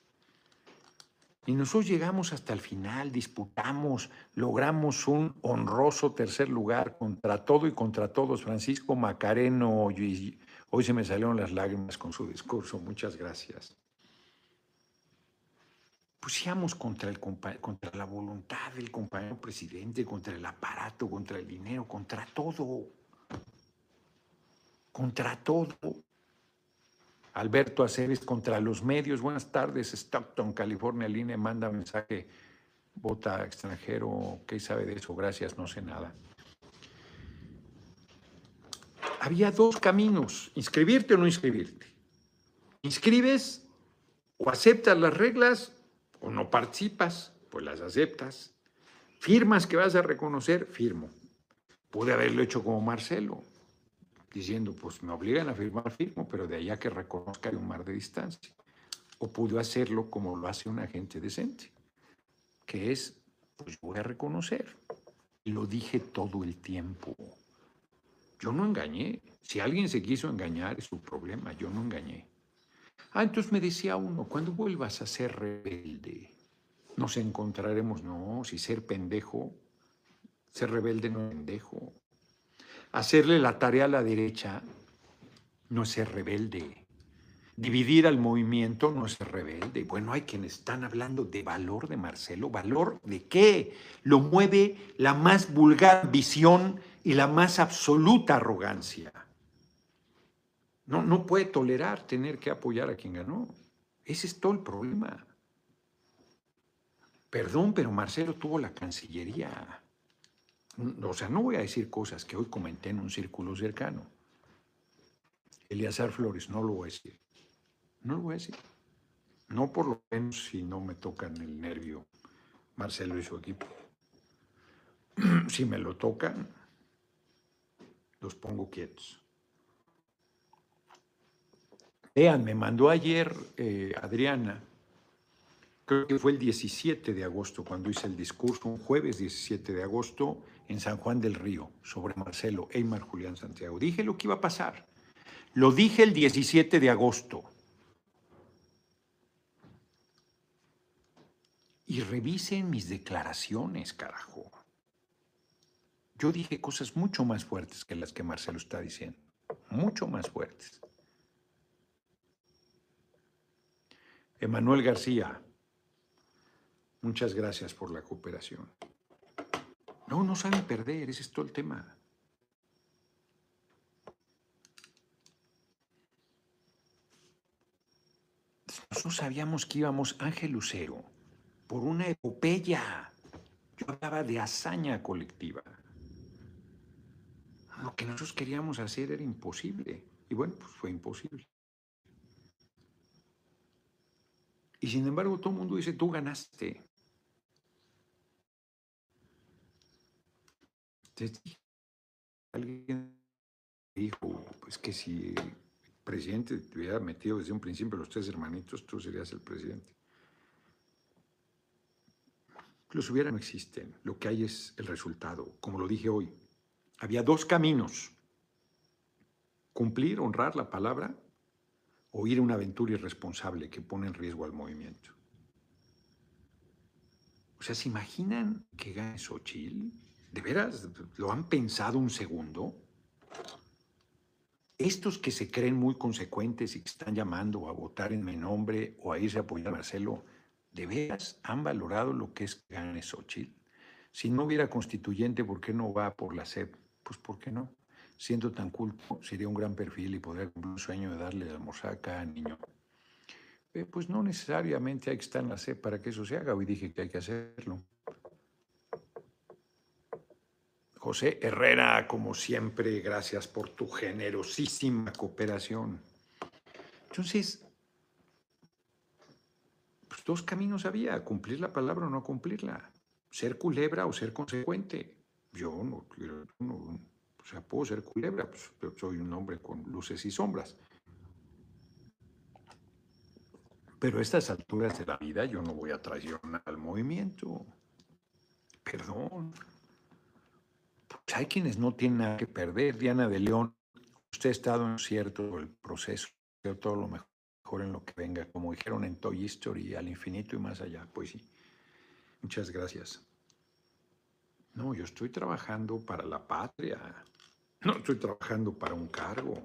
Y nosotros llegamos hasta el final, disputamos, logramos un honroso tercer lugar contra todo y contra todos. Francisco Macareno, hoy se me salieron las lágrimas con su discurso, muchas gracias. Pusiamos contra, el, contra la voluntad del compañero presidente, contra el aparato, contra el dinero, contra todo. Contra todo. Alberto Aceves contra los medios. Buenas tardes, Stockton, California. Línea manda mensaje, vota extranjero. ¿Qué sabe de eso? Gracias, no sé nada. Había dos caminos, inscribirte o no inscribirte. Inscribes o aceptas las reglas o no participas, pues las aceptas. Firmas que vas a reconocer, firmo. Pude haberlo hecho como Marcelo diciendo, pues me obligan a firmar, firmo, pero de allá que reconozca hay un mar de distancia. O pudo hacerlo como lo hace un agente decente, que es, pues voy a reconocer. Lo dije todo el tiempo. Yo no engañé. Si alguien se quiso engañar, es su problema. Yo no engañé. Ah, entonces me decía uno, cuando vuelvas a ser rebelde, nos encontraremos, no, si ser pendejo, ser rebelde no es pendejo. Hacerle la tarea a la derecha no es ser rebelde. Dividir al movimiento no es ser rebelde. Bueno, hay quienes están hablando de valor de Marcelo. ¿Valor de qué? Lo mueve la más vulgar visión y la más absoluta arrogancia. No, no puede tolerar tener que apoyar a quien ganó. Ese es todo el problema. Perdón, pero Marcelo tuvo la Cancillería. O sea, no voy a decir cosas que hoy comenté en un círculo cercano. Eliazar Flores, no lo voy a decir. No lo voy a decir. No por lo menos si no me tocan el nervio Marcelo y su equipo. si me lo tocan, los pongo quietos. Vean, me mandó ayer eh, Adriana, creo que fue el 17 de agosto cuando hice el discurso, un jueves 17 de agosto en San Juan del Río, sobre Marcelo, Eymar, Julián Santiago. Dije lo que iba a pasar. Lo dije el 17 de agosto. Y revisen mis declaraciones, carajo. Yo dije cosas mucho más fuertes que las que Marcelo está diciendo. Mucho más fuertes. Emanuel García, muchas gracias por la cooperación. No, no saben perder, ese es todo el tema. Nosotros sabíamos que íbamos, Ángel Lucero, por una epopeya. Yo hablaba de hazaña colectiva. Lo que nosotros queríamos hacer era imposible. Y bueno, pues fue imposible. Y sin embargo, todo el mundo dice, tú ganaste. alguien dijo, pues que si el presidente te hubiera metido desde un principio los tres hermanitos, tú serías el presidente. Los hubiera no existen, lo que hay es el resultado, como lo dije hoy. Había dos caminos, cumplir, honrar la palabra o ir a una aventura irresponsable que pone en riesgo al movimiento. O sea, ¿se imaginan que gane Xochitl? ¿De veras lo han pensado un segundo? Estos que se creen muy consecuentes y que están llamando a votar en mi nombre o a irse a apoyar a Marcelo, ¿de veras han valorado lo que es que gane Xochitl? Si no hubiera constituyente, ¿por qué no va por la SEP? Pues ¿por qué no? Siendo tan culto, sería un gran perfil y podría cumplir un sueño de darle de almorzar a niño. Eh, pues no necesariamente hay que estar en la SEP para que eso se haga. Hoy dije que hay que hacerlo. José Herrera, como siempre, gracias por tu generosísima cooperación. Entonces, pues dos caminos había, cumplir la palabra o no cumplirla, ser culebra o ser consecuente. Yo no, o sea, puedo ser culebra, pues, pero soy un hombre con luces y sombras. Pero a estas alturas de la vida yo no voy a traicionar al movimiento. Perdón. Pues, hay quienes no tienen nada que perder. Diana de León, usted ha estado en cierto el proceso, todo lo mejor en lo que venga, como dijeron en Toy Story, al infinito y más allá. Pues sí, muchas gracias. No, yo estoy trabajando para la patria. No estoy trabajando para un cargo.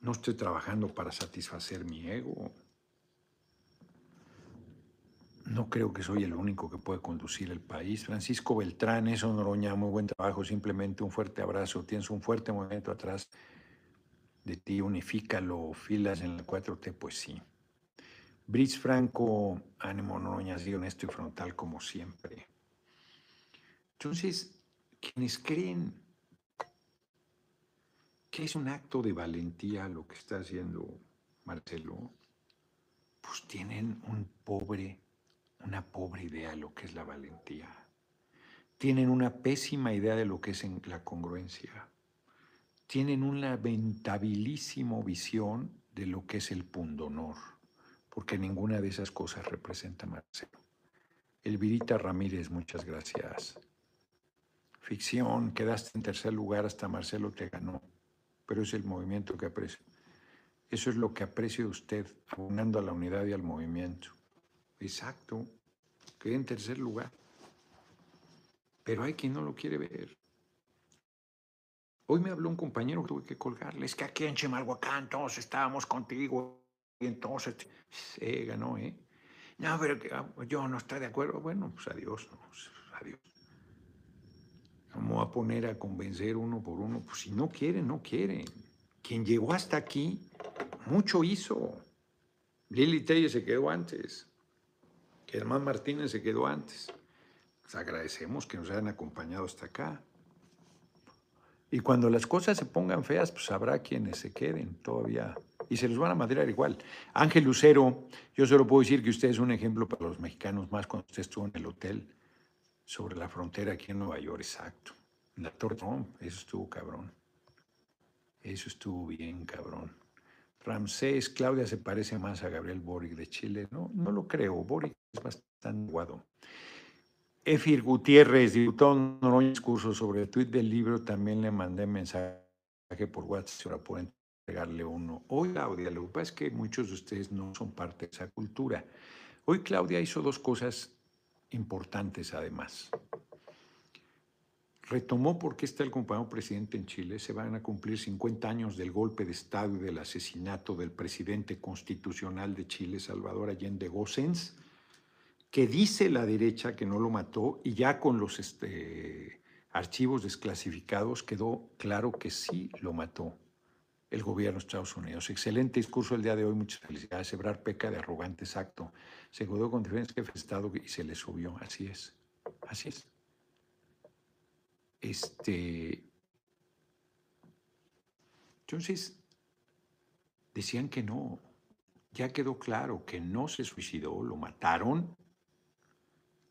No estoy trabajando para satisfacer mi ego. No creo que soy el único que puede conducir el país. Francisco Beltrán, eso Noroña, muy buen trabajo. Simplemente un fuerte abrazo. Tienes un fuerte movimiento atrás de ti. Unifícalo, filas en la 4T, pues sí. Brice Franco, ánimo Noroña, así honesto y frontal como siempre. Entonces, quienes creen que es un acto de valentía lo que está haciendo Marcelo, pues tienen un pobre una pobre idea de lo que es la valentía. Tienen una pésima idea de lo que es la congruencia. Tienen una lamentabilísima visión de lo que es el pundonor, porque ninguna de esas cosas representa a Marcelo. Elvirita Ramírez, muchas gracias. Ficción, quedaste en tercer lugar hasta Marcelo te ganó, pero es el movimiento que aprecio. Eso es lo que aprecio de usted, abonando a la unidad y al movimiento. Exacto. Quedé en tercer lugar. Pero hay quien no lo quiere ver. Hoy me habló un compañero que tuve que colgarle. Es que aquí en Chimalhuacán todos estábamos contigo. Y entonces se ganó, ¿eh? No, pero ah, yo no estoy de acuerdo. Bueno, pues adiós, pues, adiós. ¿Cómo va a poner a convencer uno por uno? Pues si no quiere, no quiere. Quien llegó hasta aquí, mucho hizo. Lili Telle se quedó antes. Germán Martínez se quedó antes. Les agradecemos que nos hayan acompañado hasta acá. Y cuando las cosas se pongan feas, pues habrá quienes se queden todavía y se los van a madrear igual. Ángel Lucero, yo solo puedo decir que usted es un ejemplo para los mexicanos, más cuando usted estuvo en el hotel sobre la frontera aquí en Nueva York, exacto. La Torre Trump, eso estuvo cabrón. Eso estuvo bien cabrón. Ramsés, Claudia se parece más a Gabriel Boric de Chile. No, no lo creo. Boric es bastante guado. Efir Gutiérrez, diputado un discurso sobre el tuit del libro, también le mandé mensaje por WhatsApp, ahora pueden entregarle uno. Hoy, Claudia, lo que pasa es que muchos de ustedes no son parte de esa cultura. Hoy Claudia hizo dos cosas importantes además. Retomó porque está el compañero presidente en Chile. Se van a cumplir 50 años del golpe de Estado y del asesinato del presidente constitucional de Chile, Salvador Allende Gossens que dice la derecha que no lo mató y ya con los este, archivos desclasificados quedó claro que sí lo mató el gobierno de Estados Unidos. Excelente discurso el día de hoy, muchas felicidades. Ebrar peca de arrogante, exacto. Se quedó con de Estado y se le subió, así es, así es. Este, entonces, decían que no, ya quedó claro que no se suicidó, lo mataron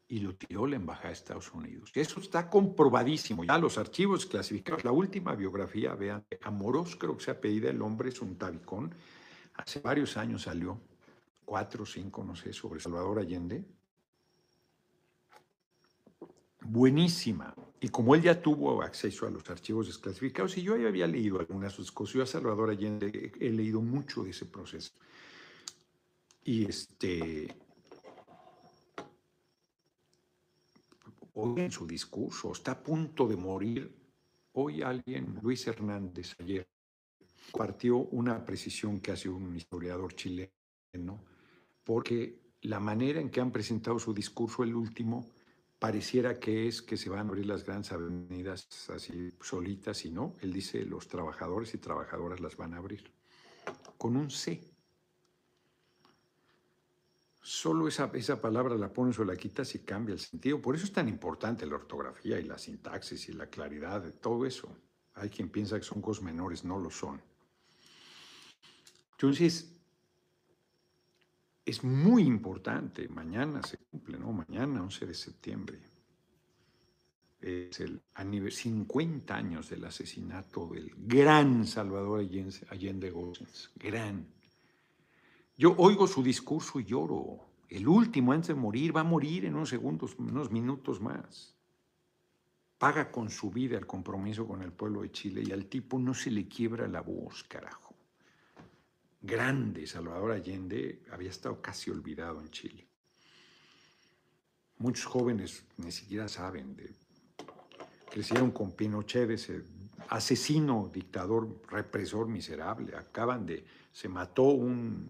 y lo tiró la Embajada de Estados Unidos. Eso está comprobadísimo. Ya los archivos clasificados, la última biografía, vean, Amorós creo que se ha pedido el hombre es un tabicón. Hace varios años salió, cuatro o cinco, no sé, sobre Salvador Allende. Buenísima. Y como él ya tuvo acceso a los archivos desclasificados, y yo ya había leído algunas sus cosas, yo a Salvador Allende he leído mucho de ese proceso. Y este, hoy en su discurso, está a punto de morir. Hoy alguien, Luis Hernández, ayer, partió una precisión que hace un historiador chileno, porque la manera en que han presentado su discurso, el último, pareciera que es que se van a abrir las grandes avenidas así solitas y no. Él dice, los trabajadores y trabajadoras las van a abrir, con un C. Solo esa, esa palabra la pones o la quitas y cambia el sentido. Por eso es tan importante la ortografía y la sintaxis y la claridad de todo eso. Hay quien piensa que son cosas menores, no lo son. Entonces, es muy importante, mañana se cumple, ¿no? Mañana, 11 de septiembre, es el 50 años del asesinato del gran Salvador Allende Gómez, gran yo oigo su discurso y lloro. El último antes de morir va a morir en unos segundos, unos minutos más. Paga con su vida el compromiso con el pueblo de Chile y al tipo no se le quiebra la voz, carajo. Grande, Salvador Allende había estado casi olvidado en Chile. Muchos jóvenes ni siquiera saben de crecieron con Pinochet, ese asesino, dictador, represor miserable. Acaban de, se mató un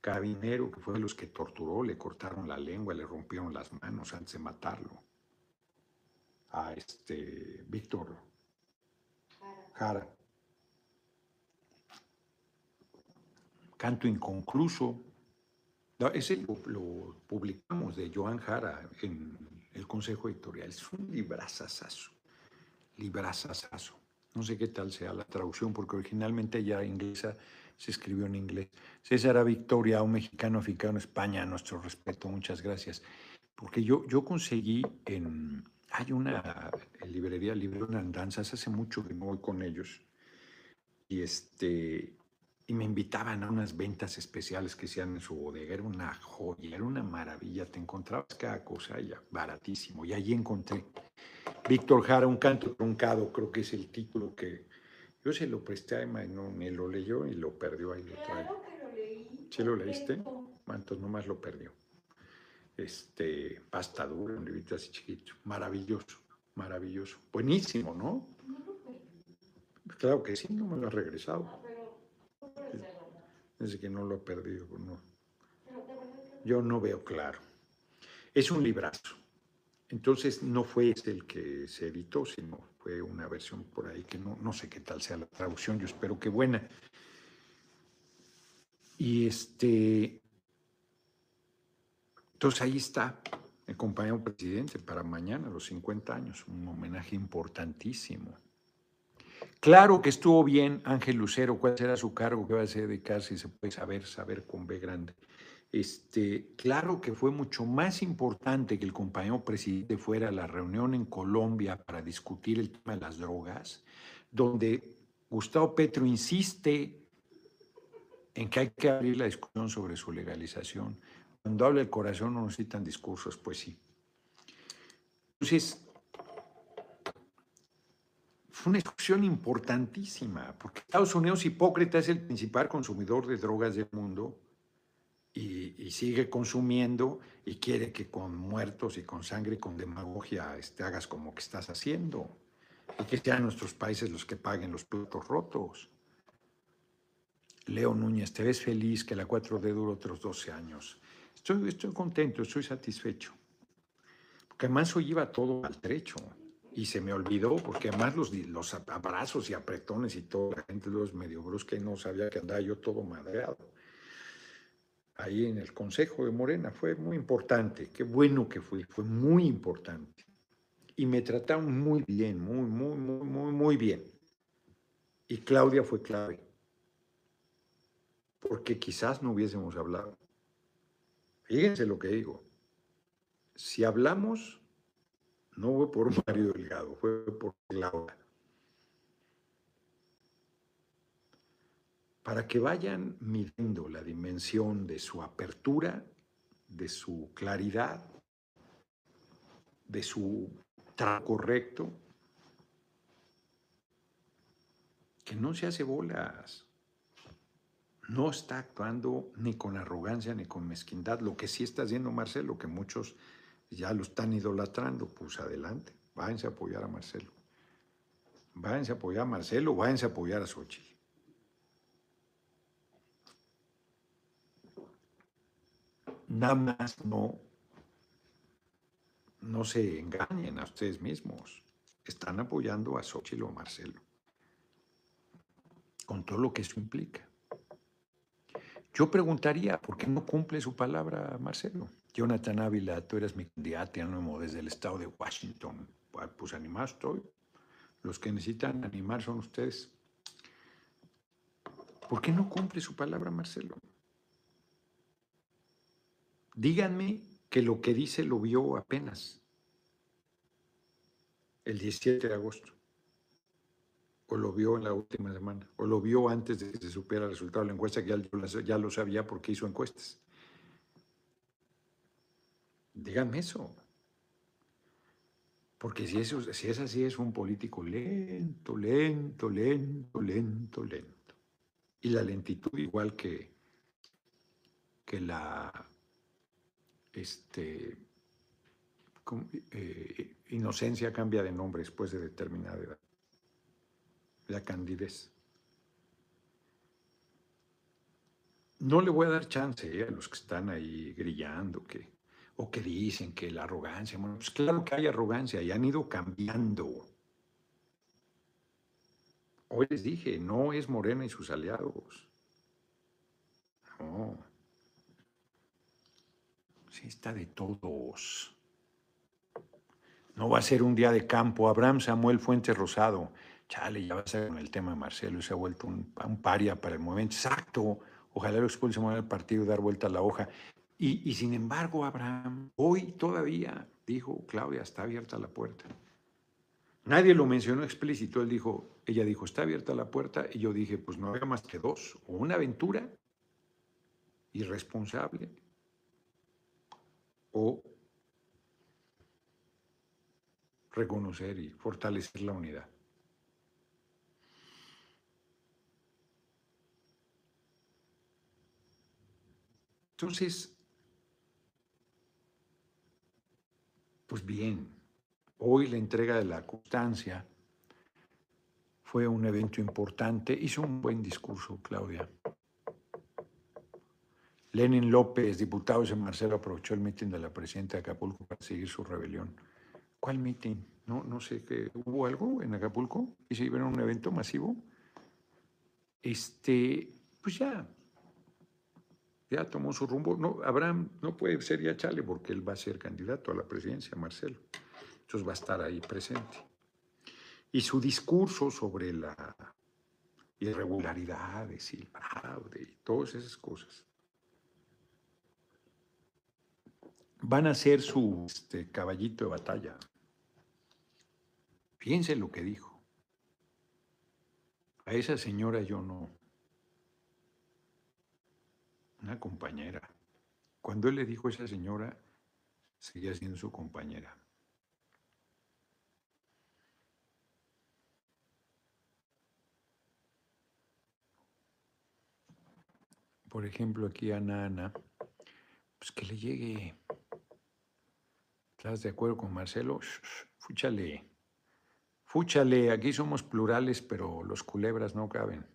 carabinero que fue de los que torturó, le cortaron la lengua, le rompieron las manos antes de matarlo. A este Víctor Jara. Canto inconcluso. ese lo, lo, publicamos de Joan Jara en el Consejo Editorial. Es un librazazazo. Librazazazo. No sé qué tal sea la traducción, porque originalmente ya inglesa se escribió en inglés. César Victoria, un mexicano aficado en España, nuestro respeto, muchas gracias. Porque yo, yo conseguí en. Hay una librería, libro en Andanzas, hace mucho que no voy con ellos. Y este. Y me invitaban a unas ventas especiales que hacían en su bodega. Era una joya, era una maravilla. Te encontrabas cada cosa ya, baratísimo. Y allí encontré Víctor Jara, un canto truncado, creo que es el título que Yo se lo presté a Emma y no, ni lo leyó y lo perdió ahí. Claro que lo leí. ¿Sí lo leíste? Entonces nomás lo perdió. Este, pasta dura, un librito así chiquito. Maravilloso, maravilloso. Buenísimo, ¿no? Claro que sí, no me lo ha regresado. Ah, pero, no puede serlo. Desde que no lo he perdido. pues Yo no veo claro. Es un librazo. Entonces no fue ese el que se editó, sino fue una versión por ahí que no, no sé qué tal sea la traducción, yo espero que buena. Y este, entonces ahí está el compañero presidente para mañana, los 50 años, un homenaje importantísimo. Claro que estuvo bien Ángel Lucero, cuál será su cargo, qué va a dedicar, si se puede saber, saber con B grande. Este, claro que fue mucho más importante que el compañero presidente fuera a la reunión en Colombia para discutir el tema de las drogas, donde Gustavo Petro insiste en que hay que abrir la discusión sobre su legalización. Cuando habla el corazón no necesitan discursos, pues sí. Entonces, fue una discusión importantísima, porque Estados Unidos hipócrita es el principal consumidor de drogas del mundo y, sigue consumiendo y quiere que con muertos y con sangre y con demagogia este, hagas como que estás haciendo y que sean nuestros países los que paguen los platos rotos. Leo Núñez, te ves feliz que la 4D dure otros 12 años. Estoy, estoy contento, estoy satisfecho. Porque además hoy iba todo al trecho y se me olvidó, porque además los, los abrazos y apretones y todo, la gente es medio brusca y no sabía que andaba yo todo madreado. Ahí en el Consejo de Morena fue muy importante, qué bueno que fui, fue muy importante. Y me trataron muy bien, muy, muy, muy, muy, muy bien. Y Claudia fue clave, porque quizás no hubiésemos hablado. Fíjense lo que digo. Si hablamos, no fue por Mario Delgado, fue por Claudia. Para que vayan midiendo la dimensión de su apertura, de su claridad, de su trato correcto, que no se hace bolas no está actuando ni con arrogancia ni con mezquindad. Lo que sí está haciendo Marcelo, que muchos ya lo están idolatrando, pues adelante, váyanse a apoyar a Marcelo. Váyanse a apoyar a Marcelo, váyanse a apoyar a Xochitl. Nada más no, no se engañen a ustedes mismos. Están apoyando a Xochitl o a Marcelo, con todo lo que eso implica. Yo preguntaría, ¿por qué no cumple su palabra, Marcelo? Jonathan Ávila, tú eres mi candidato desde el estado de Washington. Pues, pues animado estoy. Los que necesitan animar son ustedes. ¿Por qué no cumple su palabra, Marcelo? Díganme que lo que dice lo vio apenas el 17 de agosto o lo vio en la última semana, o lo vio antes de que se supiera el resultado de la encuesta, que ya lo sabía porque hizo encuestas. Díganme eso. Porque si, eso, es así, es un político lento, lento, lento, lento, lento. Y la lentitud igual que, que la este. Eh, inocencia cambia de nombre después de determinada edad la candidez. No le voy a dar chance eh, a los que están ahí grillando que, o que dicen que la arrogancia. Pues claro que hay arrogancia y han ido cambiando. Hoy les dije, no es Morena y sus aliados. No. Sí, está de todos. No va a ser un día de campo. Abraham Samuel Fuentes Rosado. Chale, ya va a ser con el tema de Marcelo se ha vuelto un, un paria para el movimiento. Exacto. Ojalá lo expulse del partido y dar vuelta a la hoja. Y, sin embargo, Abraham, hoy todavía, dijo Claudia, está abierta la puerta. Nadie lo mencionó explícito, él dijo, ella dijo, está abierta la puerta, y yo dije, pues no había más que dos, o una aventura irresponsable, o reconocer y fortalecer la unidad. Entonces, pues bien, hoy la entrega de la constancia fue un evento importante. Hizo un buen discurso, Claudia. Lenin López, diputado de Marcelo, aprovechó el mitin de la presidenta de Acapulco para seguir su rebelión. ¿Cuál mitin? No, no sé qué. ¿Hubo algo en Acapulco? ¿Y se iba a un evento masivo? Este, pues ya, ya tomó su rumbo. No, Abraham no puede ser ya Chale porque él va a ser candidato a la presidencia, Marcelo. Entonces va a estar ahí presente. Y su discurso sobre la irregularidades y el fraude y todas esas cosas van a ser su este, caballito de batalla. Piense lo que dijo. A esa señora yo no, una compañera. Cuando él le dijo a esa señora, seguía siendo su compañera. Por ejemplo, aquí a Nana, pues que le llegue. ¿Estás de acuerdo con Marcelo? Fúchale. Fúchale, aquí somos plurales, pero los culebras no caben.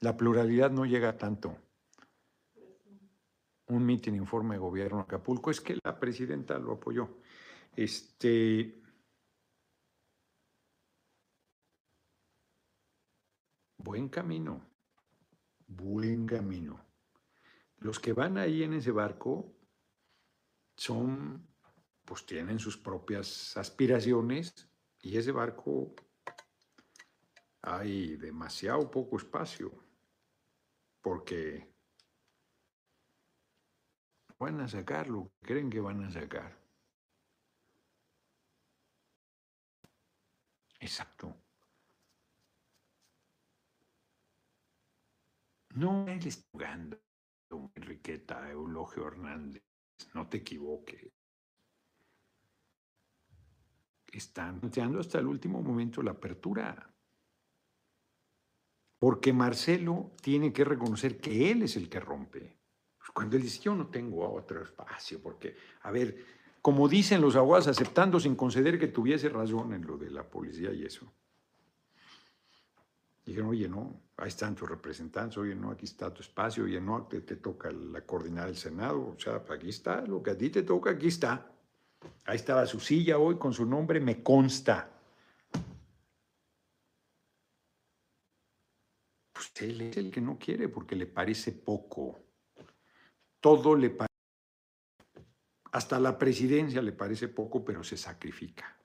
La pluralidad no llega tanto un mitin informe de gobierno Acapulco, es que la presidenta lo apoyó. Este, buen camino, buen camino. Los que van ahí en ese barco son, pues tienen sus propias aspiraciones y ese barco hay demasiado poco espacio porque van a sacar lo que creen que van a sacar. Exacto. No eres jugando, Enriqueta, Eulogio Hernández, no te equivoques. Están planteando hasta el último momento la apertura. Porque Marcelo tiene que reconocer que él es el que rompe. Cuando él dice, yo no tengo otro espacio, porque, a ver, como dicen los abogados, aceptando sin conceder que tuviese razón en lo de la policía y eso. Dijeron, oye, no, ahí están tus representantes, oye, no, aquí está tu espacio, oye, no, te, te toca la coordinar el Senado, o sea, aquí está, lo que a ti te toca, aquí está. Ahí estaba su silla hoy con su nombre, me consta. Pues él es el que no quiere porque le parece poco todo le parece, hasta la presidencia le parece poco, pero se sacrifica.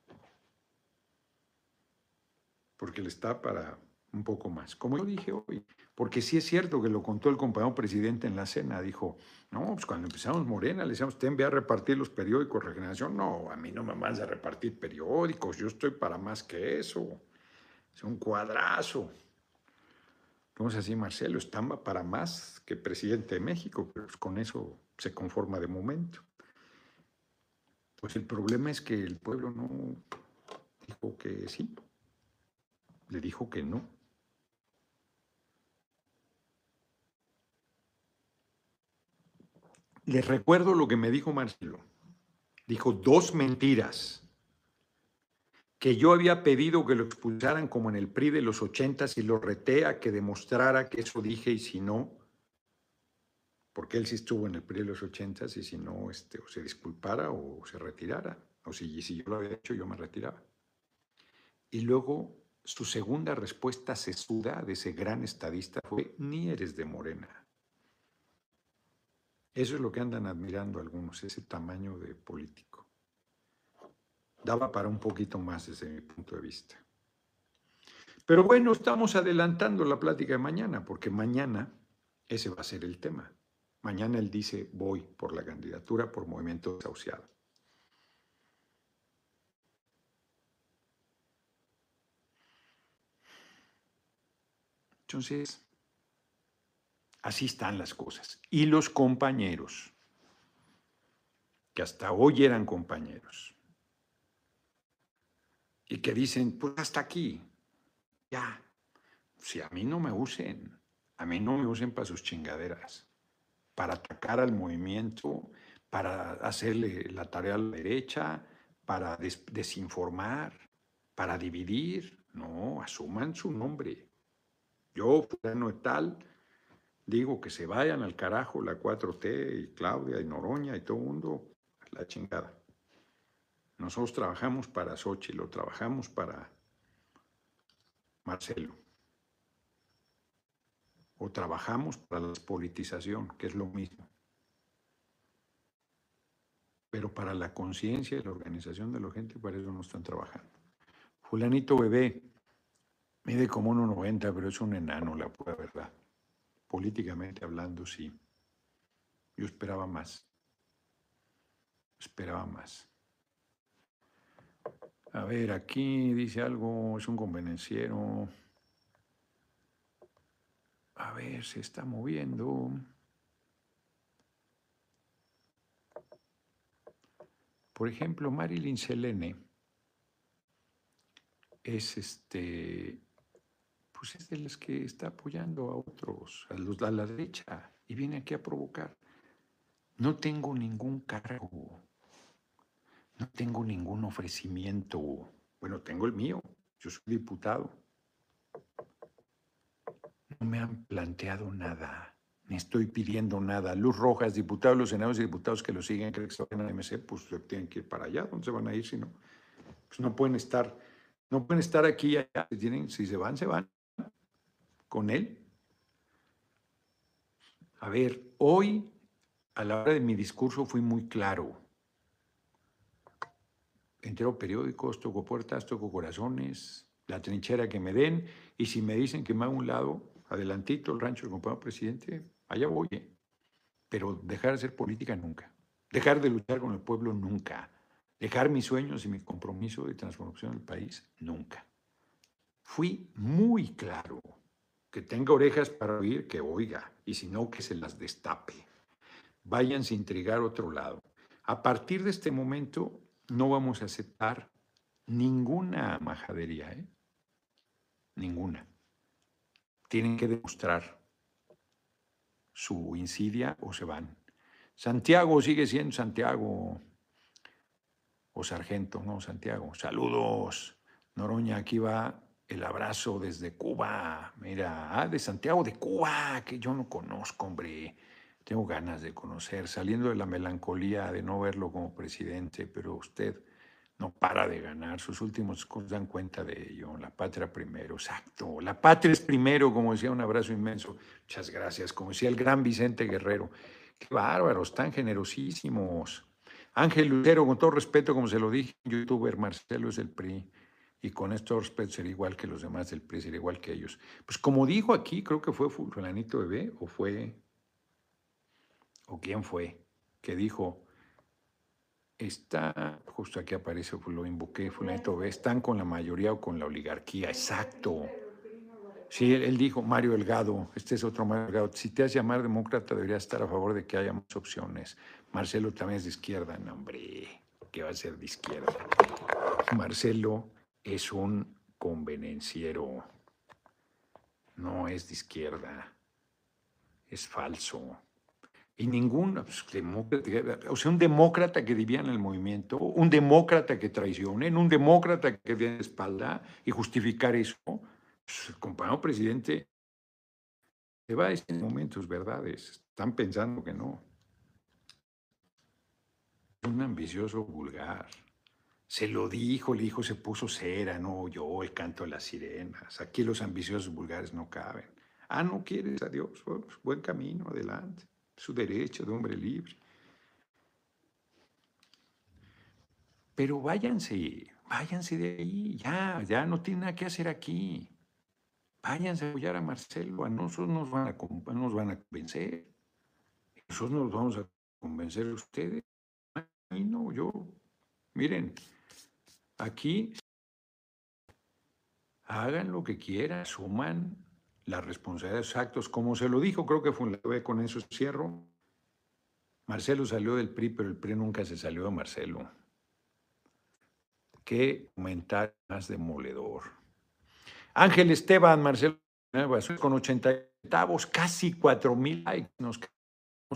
Porque le está para un poco más. Como yo dije hoy, porque sí es cierto que lo contó el compañero presidente en la cena, dijo, no, pues cuando empezamos Morena, le decíamos, usted ve a repartir los periódicos, regeneración, no, a mí no me vas a repartir periódicos, yo estoy para más que eso, es un cuadrazo. Entonces así Marcelo está para más que presidente de México, pero pues con eso se conforma de momento. Pues el problema es que el pueblo no dijo que sí, le dijo que no. Les recuerdo lo que me dijo Marcelo. Dijo dos mentiras que yo había pedido que lo expulsaran como en el PRI de los ochentas y lo retea que demostrara que eso dije y si no, porque él sí estuvo en el PRI de los ochentas y si no, este, o se disculpara o se retirara, o si, si yo lo había hecho yo me retiraba. Y luego su segunda respuesta sesuda de ese gran estadista fue, ni eres de Morena. Eso es lo que andan admirando algunos, ese tamaño de político daba para un poquito más desde mi punto de vista. Pero bueno, estamos adelantando la plática de mañana, porque mañana ese va a ser el tema. Mañana él dice, voy por la candidatura por movimiento desahuciado. Entonces, así están las cosas. Y los compañeros, que hasta hoy eran compañeros, y que dicen, pues hasta aquí, ya, si a mí no me usen, a mí no me usen para sus chingaderas. para atacar al movimiento, para hacerle la tarea a la derecha, para desinformar, para dividir. No, asuman su nombre. Yo, fulano tal, digo que se vayan al carajo la 4T y Claudia y Noroña y todo el mundo la chingada. Nosotros trabajamos para Xochitl, lo trabajamos para Marcelo. O trabajamos para la politización, que es lo mismo. Pero para la conciencia y la organización de la gente, para eso no están trabajando. Fulanito bebé mide como 1,90, pero es un enano, la pura verdad. Políticamente hablando, sí. Yo esperaba más. Esperaba más. A ver, aquí dice algo, es un convenenciero. A ver, se está moviendo. Por ejemplo, Marilyn Selene es este, pues es de las que está apoyando a otros, a los a la derecha, y viene aquí a provocar. No tengo ningún cargo no tengo ningún ofrecimiento. Bueno, tengo el mío. Yo soy diputado. No me han planteado nada. Ni estoy pidiendo nada. Luz Rojas, diputados, los senadores y diputados que lo siguen, creen que están en MC, pues tienen que ir para allá. ¿Dónde se van a ir si no? Pues no pueden estar, no pueden estar aquí y allá. Si, tienen, si se van, se van con él. A ver, hoy, a la hora de mi discurso, fui muy claro entero periódicos, toco puertas, toco corazones, la trinchera que me den, y si me dicen que me hago un lado, adelantito el rancho del compañero presidente, allá voy. ¿eh? Pero dejar de hacer política nunca. Dejar de luchar con el pueblo nunca. Dejar mis sueños y mi compromiso de transformación del país nunca. Fui muy claro. Que tenga orejas para oír, que oiga, y si no, que se las destape. Váyanse a intrigar otro lado. A partir de este momento, no vamos a aceptar ninguna majadería, ¿eh? Ninguna. Tienen que demostrar su insidia o se van. Santiago sigue siendo Santiago. O Sargento, no, Santiago. Saludos. Noroña, aquí va el abrazo desde Cuba. Mira, ah, de Santiago de Cuba, que yo no conozco, hombre tengo ganas de conocer, saliendo de la melancolía de no verlo como presidente, pero usted no para de ganar, sus últimos dan cuenta de ello, la patria primero, exacto, la patria es primero, como decía, un abrazo inmenso, muchas gracias, como decía el gran Vicente Guerrero, qué bárbaros, tan generosísimos. Ángel Lucero, con todo respeto, como se lo dije, youtuber Marcelo es el PRI, y con esto respeto sería igual que los demás del PRI, sería igual que ellos. Pues como dijo aquí, creo que fue Fulanito Bebé, o fue o quién fue, que dijo, está, justo aquí aparece, lo invoqué, fulanito están con la mayoría o con la oligarquía, exacto. Sí, él, dijo, Mario Delgado, este es otro Mario Delgado, si te has llamar demócrata deberías estar a favor de que haya más opciones. Marcelo también es de izquierda, no hombre, ¿qué va a ser de izquierda? Marcelo es un convenenciero, no es de izquierda, es falso. Y ningún, pues, o sea, un demócrata que vivía en el movimiento, un demócrata que traicione, un demócrata que dé espalda y justificar eso, pues, compañero presidente se va a estos momentos, verdades. Están pensando que no. Un ambicioso vulgar. Se lo dijo, el hijo se puso cera, no yo el canto de las sirenas. Aquí los ambiciosos vulgares no caben. Ah, no quieres a Dios, pues, buen camino, adelante su derecho de hombre libre. Pero váyanse, váyanse de ahí, ya, ya no tiene nada que hacer aquí. Váyanse a apoyar a Marcelo, a nosotros nos van a, nos van a convencer. Nosotros nos vamos a convencer a ustedes. No, yo, miren, aquí hagan lo que quieran, suman las responsabilidades actos, como se lo dijo, creo que fue la vez con eso cierro. Marcelo salió del PRI, pero el PRI nunca se salió de Marcelo. Qué comentario más demoledor. Ángel Esteban, Marcelo, con 80 centavos, casi 4 mil likes. Nos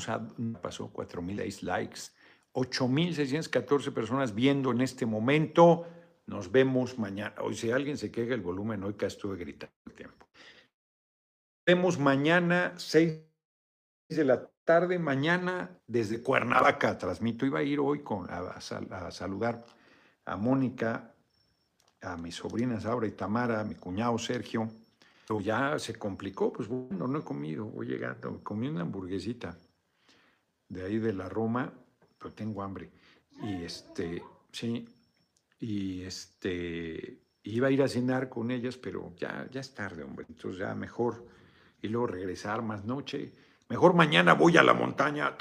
a, pasó 4.000 likes, 8.614 personas viendo en este momento. Nos vemos mañana. Hoy si alguien se queja el volumen, hoy que estuve gritando el tiempo. Vemos mañana, 6 de la tarde, mañana desde Cuernavaca. Transmito, iba a ir hoy con, a, a saludar a Mónica, a mis sobrinas Aura y Tamara, a mi cuñado Sergio. Pero ya se complicó, pues bueno, no he comido, voy llegando, comí una hamburguesita de ahí de la Roma, pero tengo hambre. Y este, sí, y este, iba a ir a cenar con ellas, pero ya, ya es tarde, hombre, entonces ya mejor, y luego regresar más noche. Mejor mañana voy a la montaña.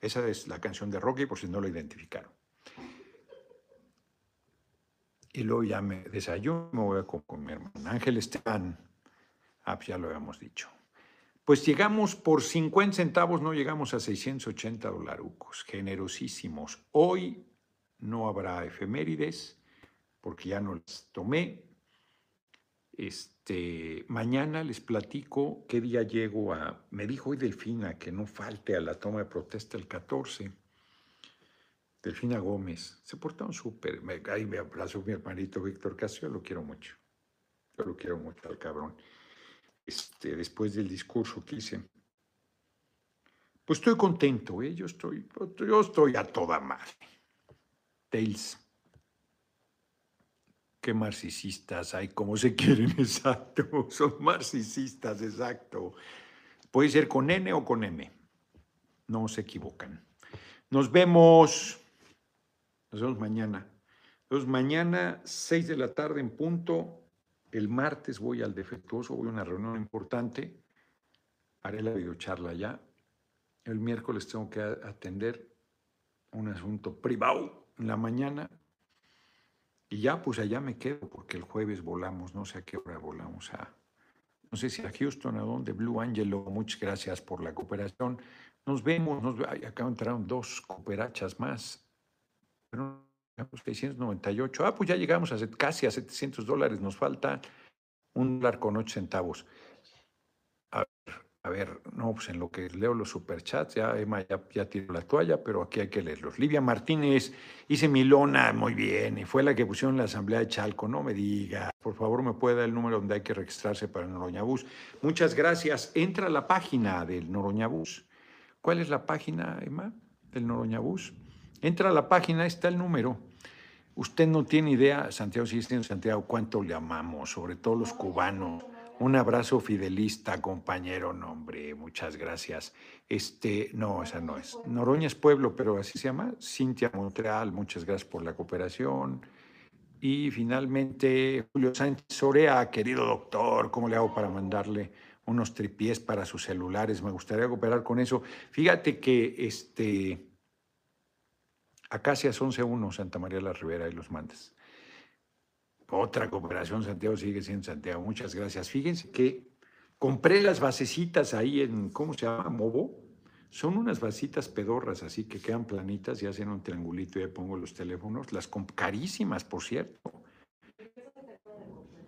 Esa es la canción de Rocky, por si no lo identificaron. Y luego ya me desayuno, me voy a comer Ángel Esteban. Ah, pues ya lo habíamos dicho. Pues llegamos por 50 centavos, no llegamos a 680 dolarucos, generosísimos. Hoy no habrá efemérides porque ya no las tomé. Este, mañana les platico qué día llego a. Me dijo hoy Delfina que no falte a la toma de protesta el 14. Delfina Gómez. Se portaron súper. Ahí me abrazó mi hermanito Víctor Casio, lo quiero mucho. Yo lo quiero mucho al cabrón. Este, después del discurso que hice. Pues estoy contento, ¿eh? yo, estoy, yo estoy a toda madre. Tails qué marxistas hay, cómo se quieren, exacto. Son marxistas, exacto. Puede ser con N o con M. No se equivocan. Nos vemos. Nos vemos mañana. Nos mañana, 6 de la tarde en punto. El martes voy al defectuoso, voy a una reunión importante. Haré la videocharla ya. El miércoles tengo que atender un asunto privado en la mañana y ya, pues allá me quedo, porque el jueves volamos, no sé a qué hora volamos a, no sé si a Houston, a dónde, Blue Angelo, muchas gracias por la cooperación. Nos vemos, nos, acá entraron dos cooperachas más. Pero 698. Ah, pues ya llegamos a casi a 700 dólares, nos falta un dólar con 8 centavos. A ver, no, pues en lo que leo los superchats, ya Emma ya, ya tiró la toalla, pero aquí hay que leerlos. Livia Martínez, hice mi lona muy bien, y fue la que pusieron en la asamblea de Chalco, no me diga. Por favor, me puede dar el número donde hay que registrarse para el Noroñabús. Muchas gracias. Entra a la página del Noroñabús. ¿Cuál es la página, Emma, del Noroñabús? Entra a la página, está el número. Usted no tiene idea, Santiago, sí, Santiago, cuánto le amamos, sobre todo los cubanos un abrazo fidelista, compañero, nombre, muchas gracias. Este, no, esa no es. Noroña es pueblo, pero así se llama. Cintia Montreal, muchas gracias por la cooperación. Y finalmente, Julio Sánchez Orea, querido doctor, ¿cómo le hago para mandarle unos tripiés para sus celulares? Me gustaría cooperar con eso. Fíjate que este, Acacias 11.1, Santa María la Rivera, y los mandas. Otra cooperación, Santiago sigue siendo Santiago. Muchas gracias. Fíjense que compré las basecitas ahí en, ¿cómo se llama? Mobo. Son unas vasitas pedorras, así que quedan planitas y hacen un triangulito y ahí pongo los teléfonos. Las carísimas, por cierto.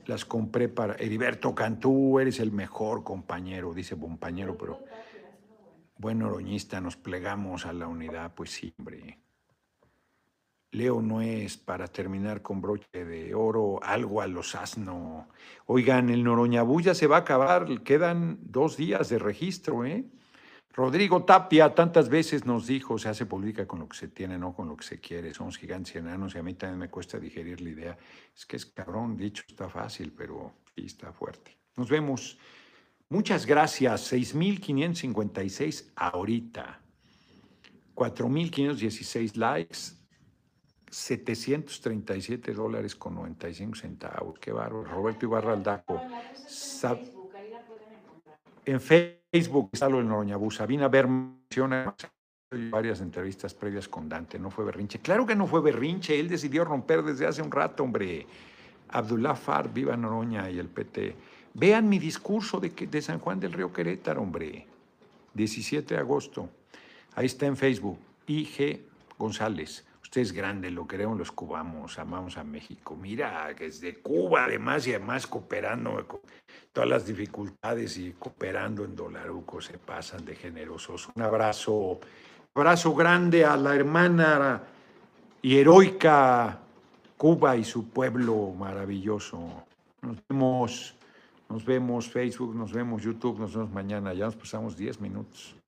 Las compré para Heriberto Cantú, eres el mejor compañero, dice compañero, pero bueno, oroñista, nos plegamos a la unidad, pues sí, hombre. Leo no es para terminar con broche de oro, algo a los asno. Oigan, el Noroñabú ya se va a acabar, quedan dos días de registro, ¿eh? Rodrigo Tapia tantas veces nos dijo, se hace política con lo que se tiene, no con lo que se quiere. Somos gigantes y enanos y a mí también me cuesta digerir la idea. Es que es cabrón, dicho está fácil, pero sí está fuerte. Nos vemos. Muchas gracias. 6.556 ahorita. 4.516 likes. 737 dólares con 95 centavos. Qué bárbaro. Roberto Ibarra Aldaco. En Facebook está lo del Noroñabú. Sabina menciona varias entrevistas previas con Dante. No fue berrinche. Claro que no fue berrinche. Él decidió romper desde hace un rato, hombre. Abdullah Far, viva Noroña y el PT. Vean mi discurso de, de San Juan del Río Querétaro, hombre. 17 de agosto. Ahí está en Facebook. IG González. Usted es grande, lo queremos los cubanos, amamos a México. Mira, que es de Cuba además y además cooperando con todas las dificultades y cooperando en Dolaruco, se pasan de generosos. Un abrazo, abrazo grande a la hermana y heroica Cuba y su pueblo maravilloso. Nos vemos, nos vemos Facebook, nos vemos YouTube, nos vemos mañana. Ya nos pasamos 10 minutos.